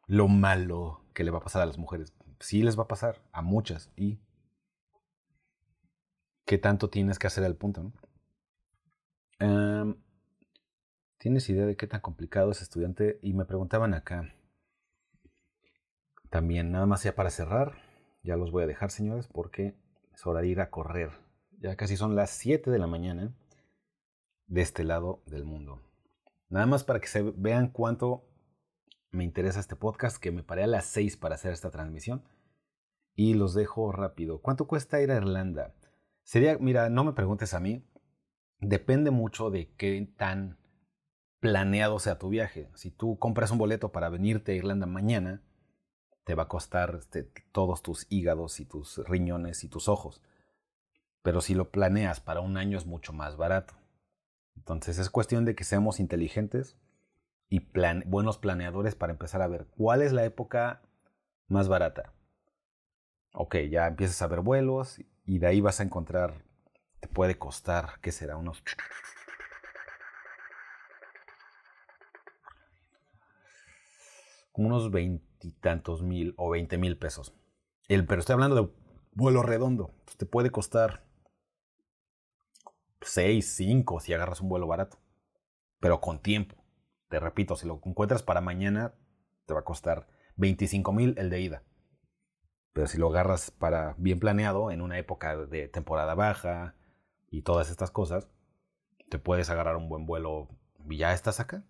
lo malo que le va a pasar a las mujeres. Sí les va a pasar, a muchas. ¿Y qué tanto tienes que hacer al punto, no? ¿Tienes idea de qué tan complicado es estudiante? Y me preguntaban acá, también, nada más ya para cerrar, ya los voy a dejar, señores, porque es hora de ir a correr. Ya casi son las 7 de la mañana de este lado del mundo. Nada más para que se vean cuánto me interesa este podcast, que me paré a las 6 para hacer esta transmisión. Y los dejo rápido. ¿Cuánto cuesta ir a Irlanda? Sería, mira, no me preguntes a mí. Depende mucho de qué tan planeado sea tu viaje. Si tú compras un boleto para venirte a Irlanda mañana, te va a costar este, todos tus hígados y tus riñones y tus ojos. Pero si lo planeas para un año es mucho más barato. Entonces es cuestión de que seamos inteligentes y buenos planeadores para empezar a ver cuál es la época más barata. Ok, ya empiezas a ver vuelos y de ahí vas a encontrar, te puede costar, ¿qué será? Unos... unos veintitantos mil o veinte mil pesos. El, pero estoy hablando de vuelo redondo. Pues te puede costar seis, cinco si agarras un vuelo barato. Pero con tiempo. Te repito, si lo encuentras para mañana, te va a costar 25 mil el de ida. Pero si lo agarras para bien planeado, en una época de temporada baja y todas estas cosas, te puedes agarrar un buen vuelo y ya estás acá.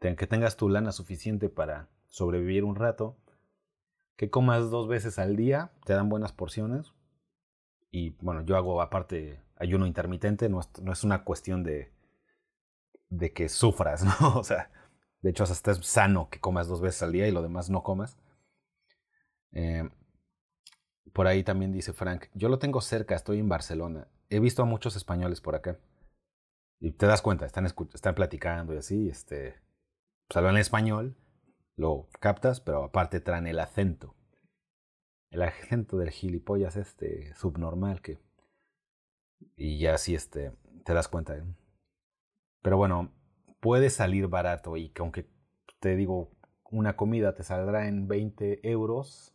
Que tengas tu lana suficiente para sobrevivir un rato. Que comas dos veces al día, te dan buenas porciones. Y bueno, yo hago aparte ayuno intermitente, no es una cuestión de, de que sufras, ¿no? O sea, de hecho, hasta sano que comas dos veces al día y lo demás no comas. Eh, por ahí también dice Frank, yo lo tengo cerca, estoy en Barcelona. He visto a muchos españoles por acá. Y te das cuenta, están, están platicando y así, este, pues hablan español, lo captas, pero aparte traen el acento. El acento del gilipollas este subnormal que... Y ya así, este, te das cuenta. ¿eh? Pero bueno, puede salir barato y que aunque te digo, una comida te saldrá en 20 euros,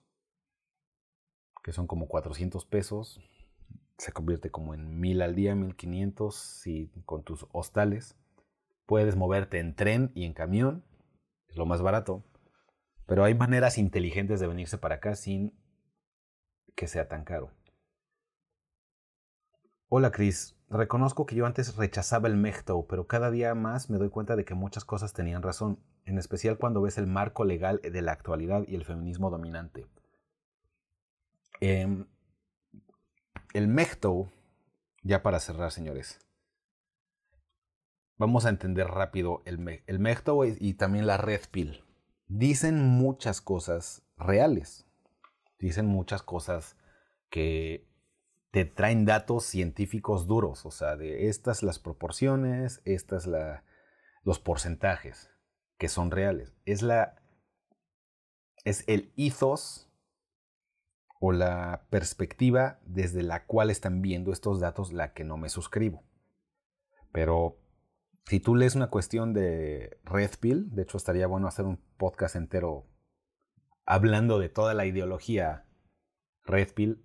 que son como 400 pesos, se convierte como en 1000 al día, 1500 si con tus hostales. Puedes moverte en tren y en camión, es lo más barato. Pero hay maneras inteligentes de venirse para acá sin que sea tan caro. Hola Chris, reconozco que yo antes rechazaba el Mechto, pero cada día más me doy cuenta de que muchas cosas tenían razón, en especial cuando ves el marco legal de la actualidad y el feminismo dominante. Em, el Mechto, ya para cerrar señores, vamos a entender rápido el, Mechto y también la Red Pill. Dicen muchas cosas reales, dicen muchas cosas que te traen datos científicos duros, o sea, de estas las proporciones, estas los porcentajes que son reales. Es la es el ethos o la perspectiva desde la cual están viendo estos datos la que no me suscribo. Pero si tú lees una cuestión de Red Pill, de hecho estaría bueno hacer un podcast entero hablando de toda la ideología Red Pill,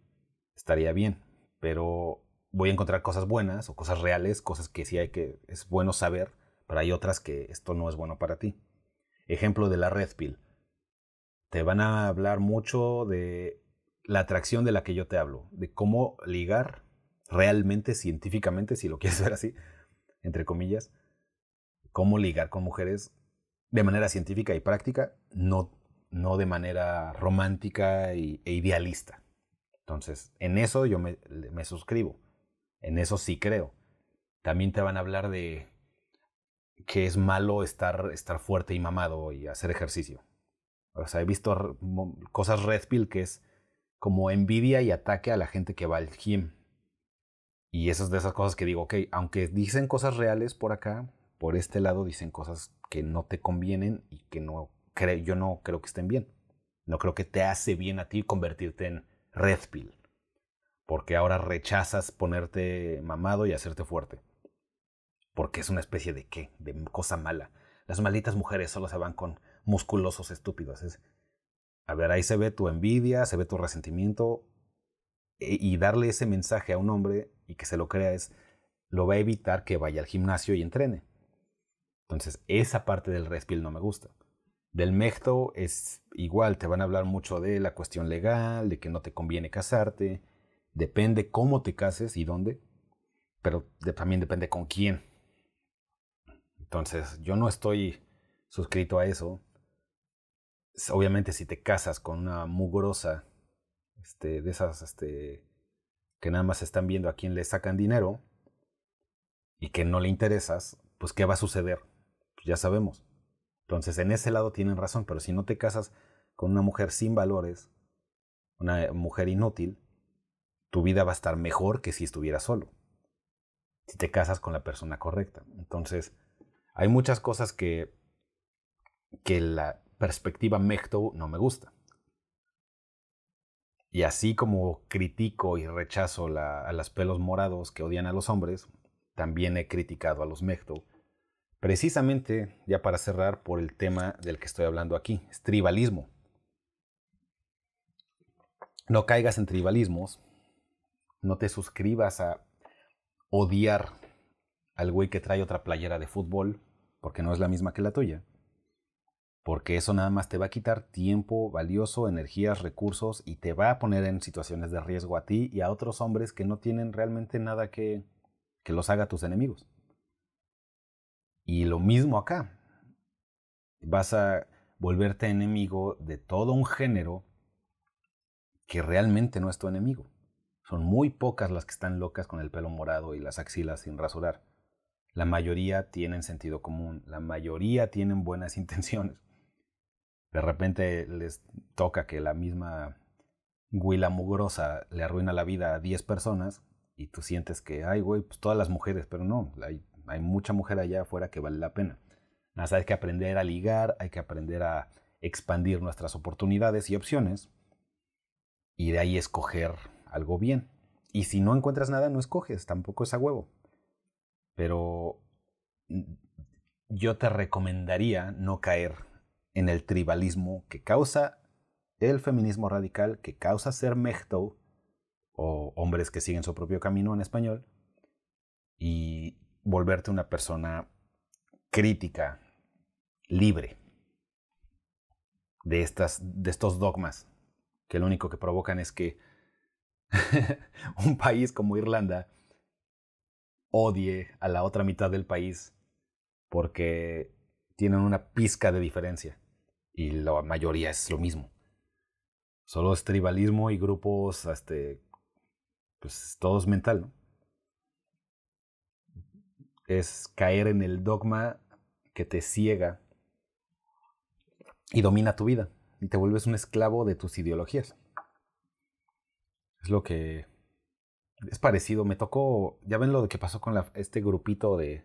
estaría bien pero voy a encontrar cosas buenas o cosas reales, cosas que sí hay que es bueno saber, pero hay otras que esto no es bueno para ti. Ejemplo de la red pill. Te van a hablar mucho de la atracción de la que yo te hablo, de cómo ligar realmente, científicamente, si lo quieres ver así, entre comillas, cómo ligar con mujeres de manera científica y práctica, no, no de manera romántica e idealista. Entonces, en eso yo me, suscribo. En eso sí creo. También te van a hablar de que es malo estar, estar fuerte y mamado y hacer ejercicio. O sea, he visto cosas red pill que es como envidia y ataque a la gente que va al gym. Y esas de esas cosas que digo, ok, aunque dicen cosas reales por acá, por este lado dicen cosas que no te convienen y que no yo no creo que estén bien. No creo que te hace bien a ti convertirte en red pill. Porque ahora rechazas ponerte mamado y hacerte fuerte. Porque es una especie de qué, de cosa mala. Las malditas mujeres solo se van con musculosos estúpidos. Es, a ver, ahí se ve tu envidia, se ve tu resentimiento. E, y darle ese mensaje a un hombre y que se lo crea es, lo va a evitar que vaya al gimnasio y entrene. Entonces, esa parte del respil no me gusta. Del mecto es igual, te van a hablar mucho de la cuestión legal, de que no te conviene casarte, depende cómo te cases y dónde, pero también depende con quién. Entonces, yo no estoy suscrito a eso. Obviamente, si te casas con una mugrosa, este, de esas, este, que nada más están viendo a quién le sacan dinero y que no le interesas, pues ¿qué va a suceder? Pues ya sabemos. Entonces, en ese lado tienen razón, pero si no te casas con una mujer sin valores, una mujer inútil, tu vida va a estar mejor que si estuvieras solo. Si te casas con la persona correcta. Entonces, hay muchas cosas que que la perspectiva Mechto no me gusta. Y así como critico y rechazo a los pelos morados que odian a los hombres, también he criticado a los Mechto. Precisamente, ya para cerrar, por el tema del que estoy hablando aquí, es tribalismo. No caigas en tribalismos, no te suscribas a odiar al güey que trae otra playera de fútbol, porque no es la misma que la tuya porque eso nada más te va a quitar tiempo valioso, energías, recursos y te va a poner en situaciones de riesgo a ti y a otros hombres que no tienen realmente nada que, que los haga tus enemigos. Y lo mismo acá. Vas a volverte enemigo de todo un género que realmente no es tu enemigo. Son muy pocas las que están locas con el pelo morado y las axilas sin rasurar. La mayoría tienen sentido común, la mayoría tienen buenas intenciones de repente les toca que la misma huila mugrosa le arruina la vida a 10 personas y tú sientes que, ay, güey, pues todas las mujeres, pero no, hay, hay mucha mujer allá afuera que vale la pena. Nada, hay que aprender a ligar, hay que aprender a expandir nuestras oportunidades y opciones y de ahí escoger algo bien. Y si no encuentras nada, no escoges, tampoco es a huevo. Pero mm, yo te recomendaría no caer en el tribalismo que causa el feminismo radical, que causa ser mechto, o hombres que siguen su propio camino en español, y volverte una persona crítica, libre de, estas, de estos dogmas, que lo único que provocan es que un país como Irlanda odie a la otra mitad del país porque tienen una pizca de diferencia y la mayoría es lo mismo. Solo es tribalismo y grupos, este, pues todo es mental, ¿no? Es caer en el dogma que te ciega y domina tu vida y te vuelves un esclavo de tus ideologías. Es lo que es parecido. Me tocó, ya ven lo que pasó con este grupito de,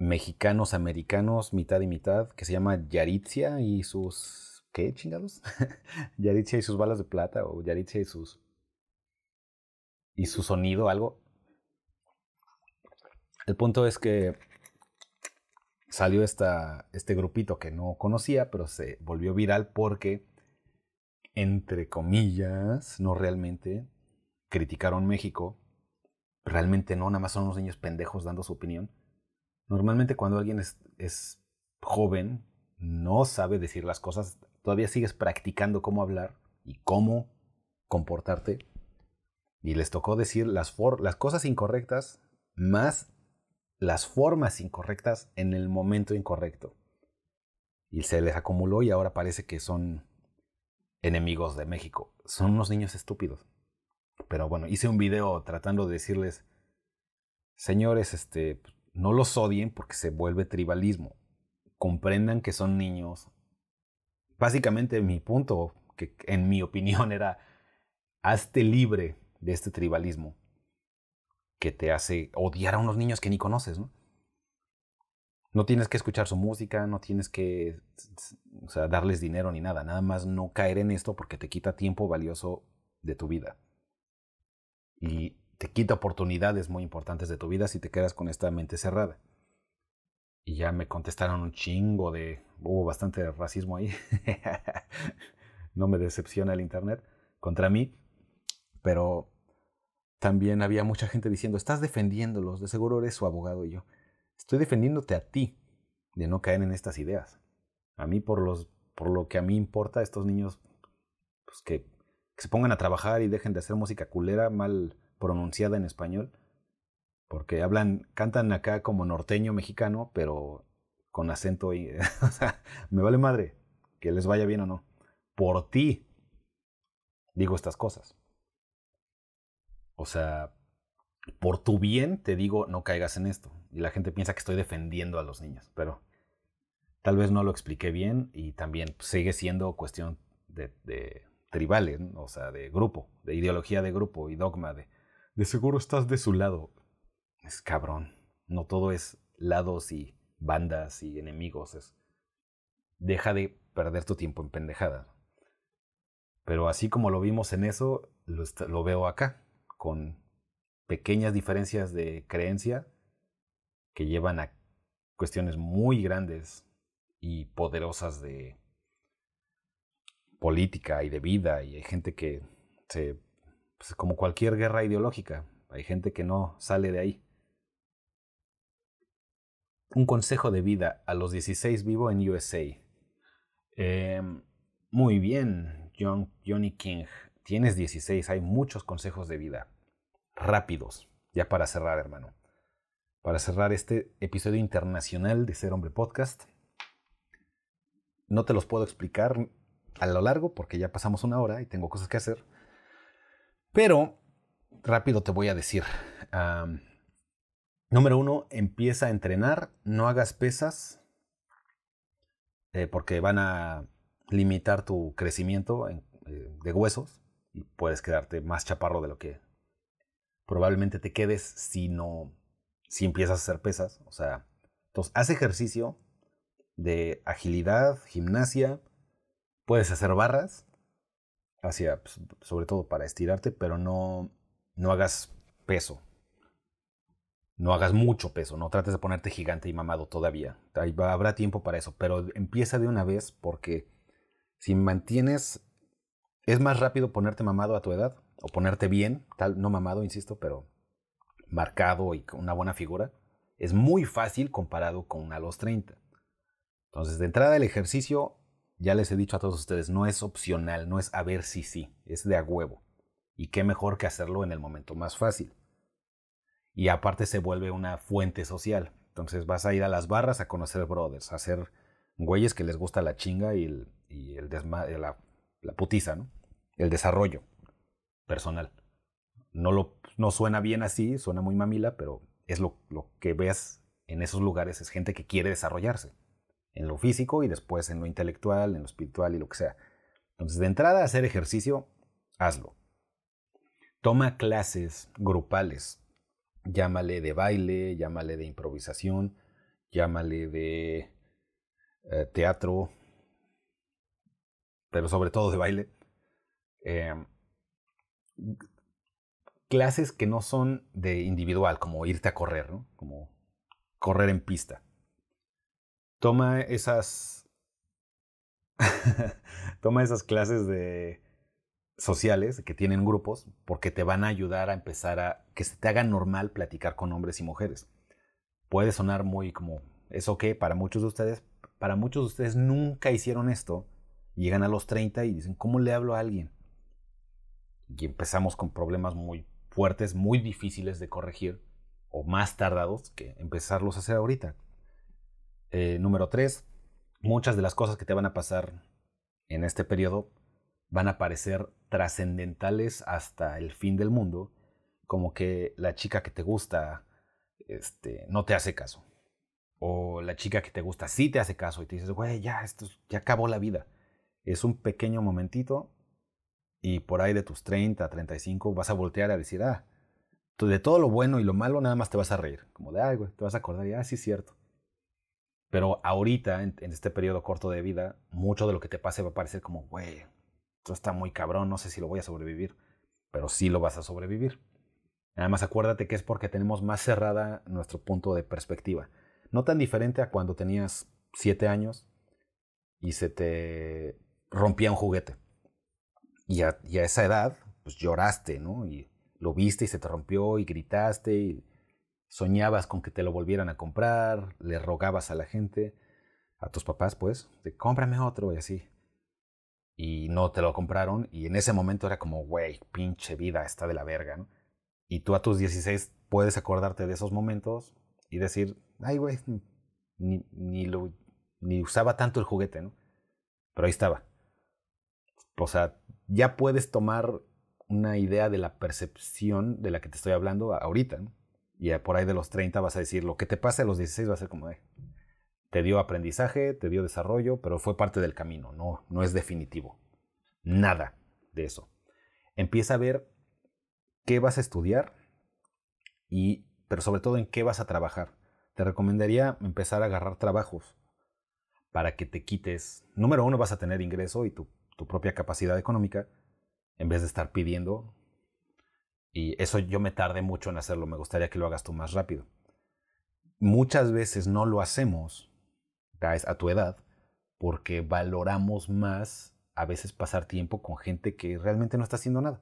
mexicanos americanos, mitad y mitad, que se llama Yaritzia y sus... ¿Qué chingados? Yaritzia y sus balas de plata o Yaritzia y sus... y su sonido, algo. El punto es que salió esta, este grupito que no conocía, pero se volvió viral porque, entre comillas, no realmente, criticaron México. Realmente no, nada más son unos niños pendejos dando su opinión Normalmente cuando alguien es, joven, no sabe decir las cosas, todavía sigues practicando cómo hablar y cómo comportarte. Y les tocó decir las, las cosas incorrectas más las formas incorrectas en el momento incorrecto. Y se les acumuló y ahora parece que son enemigos de México. Son unos niños estúpidos. Pero bueno, hice un video tratando de decirles, señores, este, no los odien porque se vuelve tribalismo. Comprendan que son niños. Básicamente mi punto, que en mi opinión era, hazte libre de este tribalismo que te hace odiar a unos niños que ni conoces, ¿no? No tienes que escuchar su música, no tienes que darles dinero ni nada, nada más no caer en esto porque te quita tiempo valioso de tu vida. Y te quita oportunidades muy importantes de tu vida si te quedas con esta mente cerrada. Y ya me contestaron un chingo de... Hubo bastante racismo ahí. no me decepciona el Internet contra mí. Pero también había mucha gente diciendo, estás defendiéndolos, de seguro eres su abogado. Y yo, estoy defendiéndote a ti de no caer en estas ideas. A mí, por, los, por lo que a mí importa, estos niños, pues que, se pongan a trabajar y dejen de hacer música culera, mal pronunciada en español, porque hablan, cantan acá como norteño mexicano, pero con acento y, o sea, me vale madre que les vaya bien o no. Por ti digo estas cosas. O sea, por tu bien te digo no caigas en esto. Y la gente piensa que estoy defendiendo a los niños, pero tal vez no lo expliqué bien y también sigue siendo cuestión de, tribales, o sea, de grupo, de ideología de grupo y dogma de de seguro estás de su lado. Es cabrón. No todo es lados y bandas y enemigos. Es deja de perder tu tiempo en pendejada. Pero así como lo vimos en eso, lo veo acá, con pequeñas diferencias de creencia que llevan a cuestiones muy grandes y poderosas de política y de vida y hay gente que se pues como cualquier guerra ideológica hay gente que no sale de ahí. Un consejo de vida a los 16 vivo en USA em, muy bien John, Johnny King tienes 16 hay muchos consejos de vida rápidos ya para cerrar hermano para cerrar este episodio internacional de Ser Hombre Podcast no te los puedo explicar a lo largo porque ya pasamos una hora y tengo cosas que hacer. Pero rápido te voy a decir. número uno, empieza a entrenar, no hagas pesas eh, porque van a limitar tu crecimiento eh, de huesos y puedes quedarte más chaparro de lo que probablemente te quedes si no, si empiezas a hacer pesas. O sea, entonces haz ejercicio, de agilidad, gimnasia. Puedes hacer barras, hacia, pues, sobre todo para estirarte, pero no, no hagas peso. No hagas mucho peso, no trates de ponerte gigante y mamado todavía. habrá tiempo para eso, pero empieza de una vez porque si mantienes, es más rápido ponerte mamado a tu edad o ponerte bien, tal, no mamado, insisto, pero marcado y con una buena figura. Es muy fácil comparado con a los 30. Entonces, de entrada el ejercicio, ya les he dicho a todos ustedes, no es opcional, no es a ver si sí, es de a huevo. Y qué mejor que hacerlo en el momento más fácil. Y aparte se vuelve una fuente social. Entonces vas a ir a las barras a conocer brothers, a hacer güeyes que les gusta la chinga y, el, y el la, la, putiza, ¿no? El desarrollo personal. No, lo, no suena bien así, suena muy mamila, pero es lo, lo que ves en esos lugares, es gente que quiere desarrollarse en lo físico y después en lo intelectual, en lo espiritual y lo que sea. Entonces, de entrada, hacer ejercicio, hazlo. Toma clases grupales. Llámale de baile, llámale de improvisación, llámale de eh, teatro, pero sobre todo de baile. Em, clases que no son de individual, como irte a correr, como correr en pista toma esas. toma esas clases de sociales que tienen grupos porque te van a ayudar a empezar a que se te haga normal platicar con hombres y mujeres. Puede sonar muy como eso que para muchos de ustedes, para muchos de ustedes nunca hicieron esto, llegan a los 30 y dicen, ¿cómo le hablo a alguien? Y empezamos con problemas muy fuertes, muy difíciles de corregir o más tardados que empezarlos a hacer ahorita. Eh, número tres, muchas de las cosas que te van a pasar en este periodo van a parecer trascendentales hasta el fin del mundo, como que la chica que te gusta este, no te hace caso. O la chica que te gusta sí te hace caso y te dices, güey, ya, esto ya acabó la vida. Es un pequeño momentito y por ahí de tus 30, 35 vas a voltear a decir, ah, de todo lo bueno y lo malo nada más te vas a reír. Como de, ay, güey, te vas a acordar y, ah, sí cierto. Pero ahorita, en, este periodo corto de vida, mucho de lo que te pase va a parecer como, güey, esto está muy cabrón, no sé si lo voy a sobrevivir, pero sí lo vas a sobrevivir. Además, acuérdate que es porque tenemos más cerrada nuestro punto de perspectiva. No tan diferente a cuando tenías siete años y se te rompía un juguete. Y a, esa edad, pues lloraste, ¿no? Y lo viste y se te rompió y gritaste y soñabas con que te lo volvieran a comprar, le rogabas a la gente, a tus papás, pues, de cómprame otro y así. Y no te lo compraron y en ese momento era como, güey, pinche vida, está de la verga, ¿no? Y tú a tus 16 puedes acordarte de esos momentos y decir, ay, güey, ni, ni, lo, ni usaba tanto el juguete, ¿no? Pero ahí estaba. O sea, ya puedes tomar una idea de la percepción de la que te estoy hablando ahorita, ¿no? y por ahí de los 30 vas a decir, lo que te pase a los 16 va a ser como te dio aprendizaje, te dio desarrollo, pero fue parte del camino, no, no es definitivo. Nada de eso. Empieza a ver qué vas a estudiar y, pero sobre todo en qué vas a trabajar. Te recomendaría empezar a agarrar trabajos para que te quites, número uno, vas a tener ingreso y tu, tu propia capacidad económica, en vez de estar pidiendo. Y eso yo me tardé mucho en hacerlo, me gustaría que lo hagas tú más rápido. Muchas veces no lo hacemos a tu edad porque valoramos más a veces pasar tiempo con gente que realmente no está haciendo nada.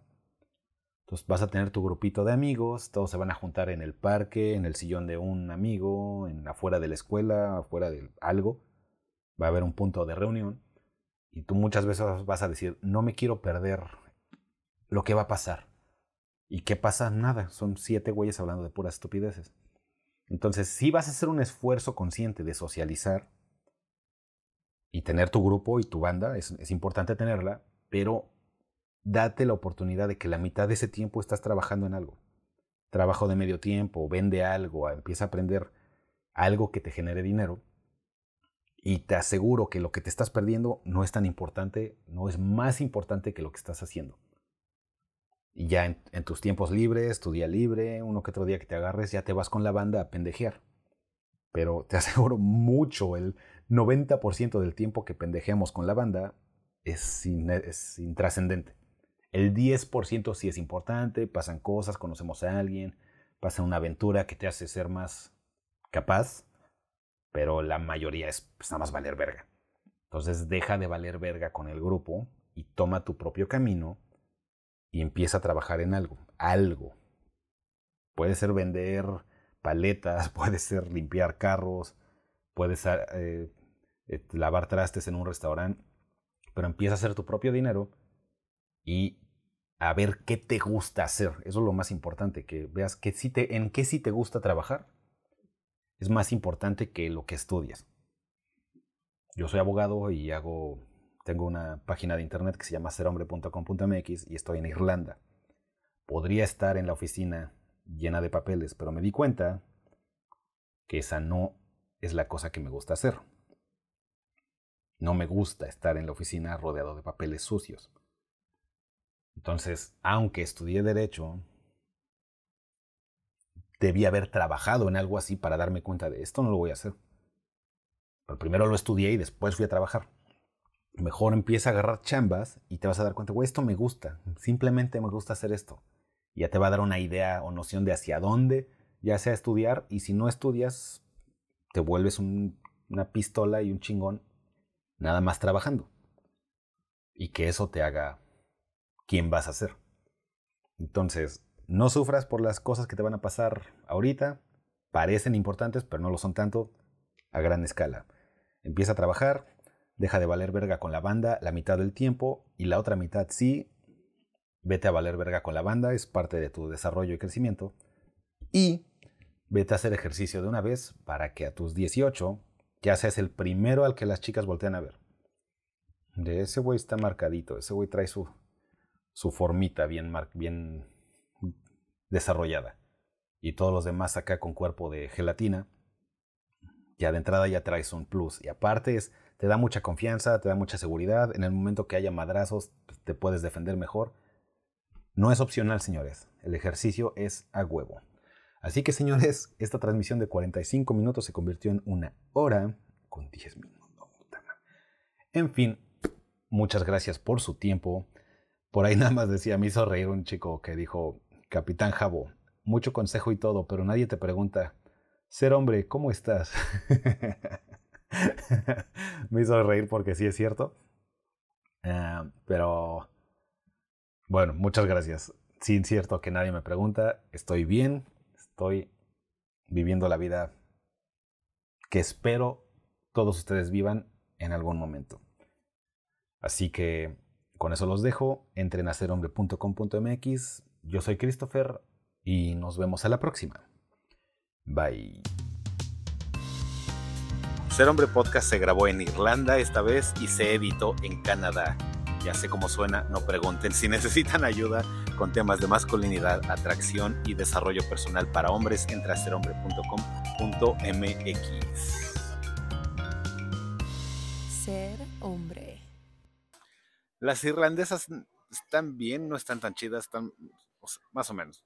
Entonces vas a tener tu grupito de amigos, todos se van a juntar en el parque, en el sillón de un amigo, en afuera de la escuela, afuera de algo. Va a haber un punto de reunión y tú muchas veces vas a decir, no me quiero perder lo que va a pasar. ¿Y qué pasa? Nada, son siete güeyes hablando de puras estupideces. Entonces, si vas a hacer un esfuerzo consciente de socializar y tener tu grupo y tu banda, es, es importante tenerla, pero date la oportunidad de que la mitad de ese tiempo estás trabajando en algo. Trabajo de medio tiempo, vende algo, empieza a aprender algo que te genere dinero. Y te aseguro que lo que te estás perdiendo no es tan importante, no es más importante que lo que estás haciendo. Y ya en, tus tiempos libres, tu día libre, uno que otro día que te agarres, ya te vas con la banda a pendejear. Pero te aseguro mucho, el 90% del tiempo que pendejeamos con la banda es, es intrascendente. El 10% sí es importante, pasan cosas, conocemos a alguien, pasa una aventura que te hace ser más capaz, pero la mayoría es pues, nada más valer verga. Entonces deja de valer verga con el grupo y toma tu propio camino y empieza a trabajar en algo, algo. Puede ser vender paletas, puede ser limpiar carros, puede ser eh, eh, lavar trastes en un restaurante, pero empieza a hacer tu propio dinero y a ver qué te gusta hacer. Eso es lo más importante, que veas que te, en qué sí te gusta trabajar. Es más importante que lo que estudias. Yo soy abogado y hago, tengo una página de internet que se llama serhombre.com.mx y estoy en Irlanda. Podría estar en la oficina llena de papeles, pero me di cuenta que esa no es la cosa que me gusta hacer. No me gusta estar en la oficina rodeado de papeles sucios. Entonces, aunque estudié derecho, debí haber trabajado en algo así para darme cuenta de esto no lo voy a hacer. Pero primero lo estudié y después fui a trabajar. Mejor empieza a agarrar chambas y te vas a dar cuenta, güey, esto me gusta. Simplemente me gusta hacer esto. Y ya te va a dar una idea o noción de hacia dónde, ya sea estudiar. Y si no estudias, te vuelves una pistola y un chingón, nada más trabajando. Y que eso te haga quién vas a ser. Entonces, no sufras por las cosas que te van a pasar ahorita. Parecen importantes, pero no lo son tanto a gran escala. Empieza a trabajar, deja de valer verga con la banda la mitad del tiempo y la otra mitad sí, vete a valer verga con la banda, es parte de tu desarrollo y crecimiento. Y vete a hacer ejercicio de una vez para que a tus 18 ya seas el primero al que las chicas voltean a ver. De ese güey está marcadito, ese güey trae su, su formita bien, bien desarrollada. Y todos los demás acá con cuerpo de gelatina, ya de entrada ya traes un plus. Y aparte es, te da mucha confianza, te da mucha seguridad. En el momento que haya madrazos, pues, te puedes defender mejor. No es opcional, señores. El ejercicio es a huevo. Así que, señores, esta transmisión de 45 minutos se convirtió en una hora con 10 minutos. En fin, muchas gracias por su tiempo. Por ahí nada más decía, me hizo reír un chico que dijo, Capitán Jabo, mucho consejo y todo, pero nadie te pregunta, ser hombre, ¿cómo estás? me hizo reír porque sí es cierto. Ah, pero, bueno, muchas gracias. Sí es cierto que nadie me pregunta, estoy bien, estoy viviendo la vida que espero todos ustedes vivan en algún momento. Así que con eso los dejo. Entren a serhombre.com.mx. Yo soy Christopher y nos vemos a la próxima. Bye. Ser Hombre Podcast se grabó en Irlanda esta vez y se editó en Canadá. Ya sé cómo suena, no pregunten si necesitan ayuda con temas de masculinidad, atracción y desarrollo personal para hombres. Entra a serhombre.com.mx. Ser hombre. Las irlandesas están bien, no están tan chidas, están más o menos.